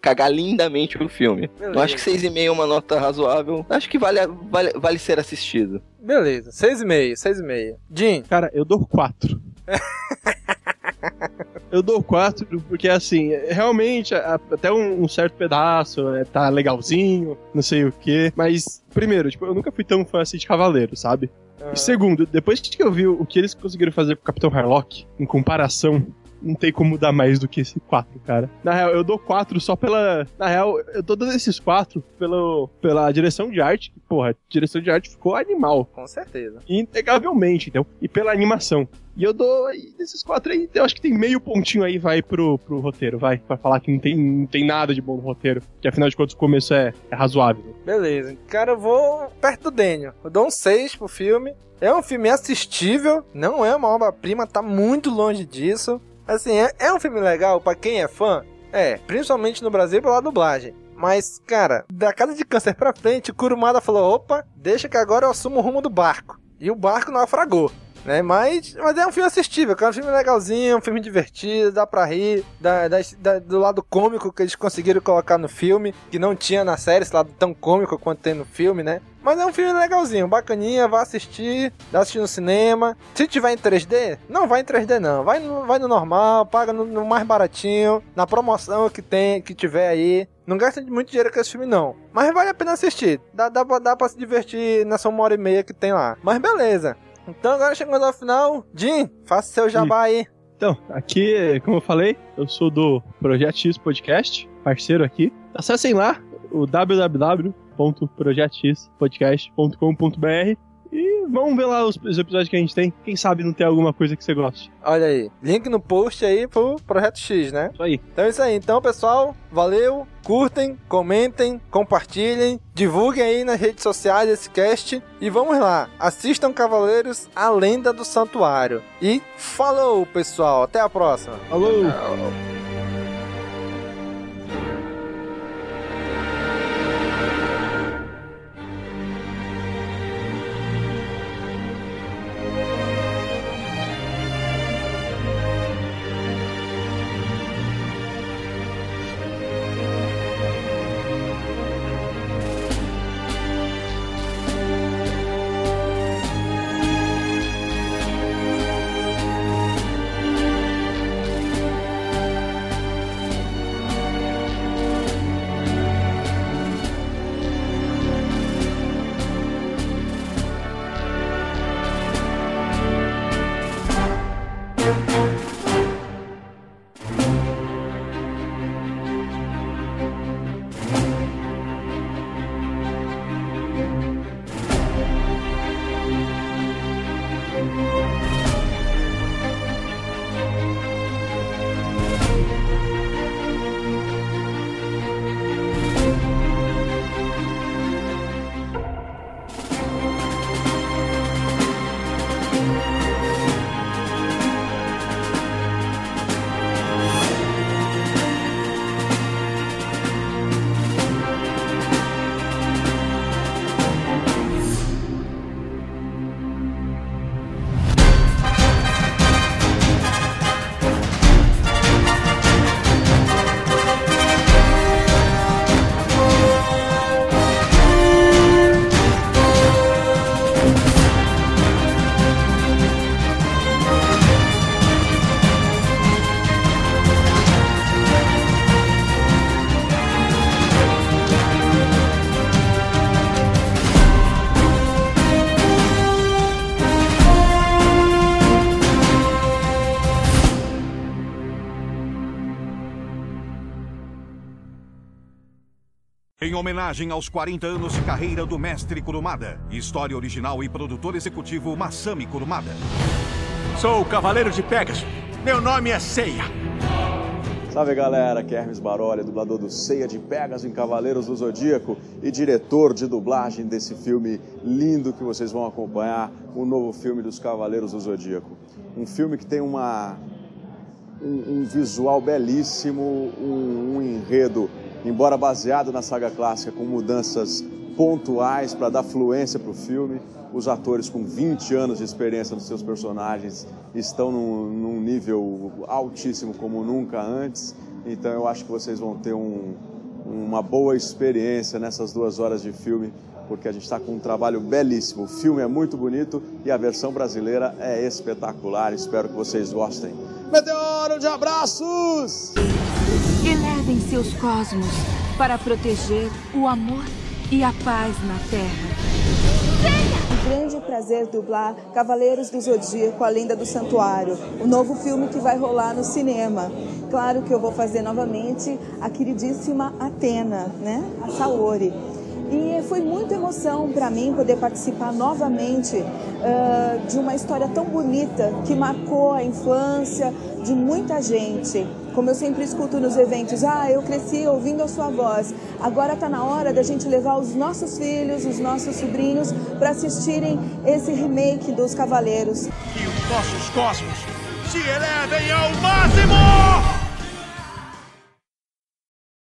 cagar lindamente o filme. Beleza. Eu acho que 6,5 é uma nota razoável. Acho que vale, vale, vale ser assistido. Beleza, 6,5, 6,5. Jim, Cara, eu dou 4. eu dou 4 porque, assim, realmente, até um, um certo pedaço é, tá legalzinho, não sei o quê. Mas, primeiro, tipo, eu nunca fui tão fã assim de Cavaleiro, sabe? E segundo, depois que eu vi o que eles conseguiram fazer com o Capitão Harlock, em comparação, não tem como dar mais do que esse 4, cara. Na real, eu dou 4 só pela. Na real, eu tô dando esses 4 pelo, pela direção de arte. que, Porra, direção de arte ficou animal. com certeza. Inegavelmente, então. E pela animação. E eu dou. Desses 4 aí, eu acho que tem meio pontinho aí, vai pro, pro roteiro, vai. Pra falar que não tem, não tem nada de bom no roteiro. Que afinal de contas o começo é, é razoável. Beleza. Cara, eu vou perto do Daniel. Eu dou um 6 pro filme. É um filme assistível, não é uma obra-prima, tá muito longe disso. Assim, é, é um filme legal pra quem é fã? É, principalmente no Brasil pela dublagem. Mas, cara, da casa de câncer pra frente, Kurumada falou: opa, deixa que agora eu assumo o rumo do barco. E o barco naufragou. Né? Mas, mas é um filme assistível, cara. É um filme legalzinho, um filme divertido, dá pra rir. Da, da- da- do lado cômico que eles conseguiram colocar no filme, que não tinha na série, esse lado tão cômico quanto tem no filme, né? Mas é um filme legalzinho, bacaninha, vá assistir, dá assistir no cinema. Se tiver em 3D, não vai em 3D não. Vai no, vai no normal, paga no, no mais baratinho, na promoção que tem, que tiver aí. Não gasta muito dinheiro com esse filme, não. Mas vale a pena assistir. Dá, dá, dá pra se divertir nessa uma hora e meia que tem lá. Mas beleza. Então agora chegando ao final, Jim, faça seu jabá aí. Então, aqui, como eu falei, eu sou do Projeto X Podcast, parceiro aqui. Acessem lá o www.projetxpodcast.com.br vamos ver lá os, os episódios que a gente tem. Quem sabe não tem alguma coisa que você goste. Olha aí, link no post aí pro Projeto X, né? Isso aí. Então é isso aí. Então, pessoal, valeu, curtem, comentem, compartilhem, divulguem aí nas redes sociais esse cast e vamos lá. Assistam Cavaleiros, a Lenda do Santuário. E falou, pessoal. Até a próxima. Falou! Homenagem aos 40 anos de carreira do mestre Kurumada, história original e produtor executivo Masami Kurumada. Sou o Cavaleiro de Pegasus. Meu nome é Seiya. Salve galera, aqui é Hermes Baroli, dublador do Ceia de Pegas em Cavaleiros do Zodíaco e diretor de dublagem desse filme lindo que vocês vão acompanhar, o novo filme dos Cavaleiros do Zodíaco. Um filme que tem uma, um, um visual belíssimo, um, um enredo embora baseado na saga clássica com mudanças pontuais para dar fluência para o filme. Os atores com 20 anos de experiência nos seus personagens estão num, num nível altíssimo como nunca antes. Então eu acho que vocês vão ter um, uma boa experiência nessas duas horas de filme, porque a gente está com um trabalho belíssimo. O filme é muito bonito e a versão brasileira é espetacular. Espero que vocês gostem. Meteoro de abraços! Elevem seus cosmos para proteger o amor e a paz na Terra. Um grande prazer dublar Cavaleiros do Zodíaco, A Lenda do Santuário, o novo filme que vai rolar no cinema. Claro que eu vou fazer novamente a queridíssima Atena, né? A Saori. E foi muita emoção para mim poder participar novamente uh, de uma história tão bonita que marcou a infância de muita gente. Como eu sempre escuto nos eventos, ah, eu cresci ouvindo a sua voz. Agora está na hora da gente levar os nossos filhos, os nossos sobrinhos, para assistirem esse remake dos Cavaleiros. Que os nossos cosmos se elevem ao máximo!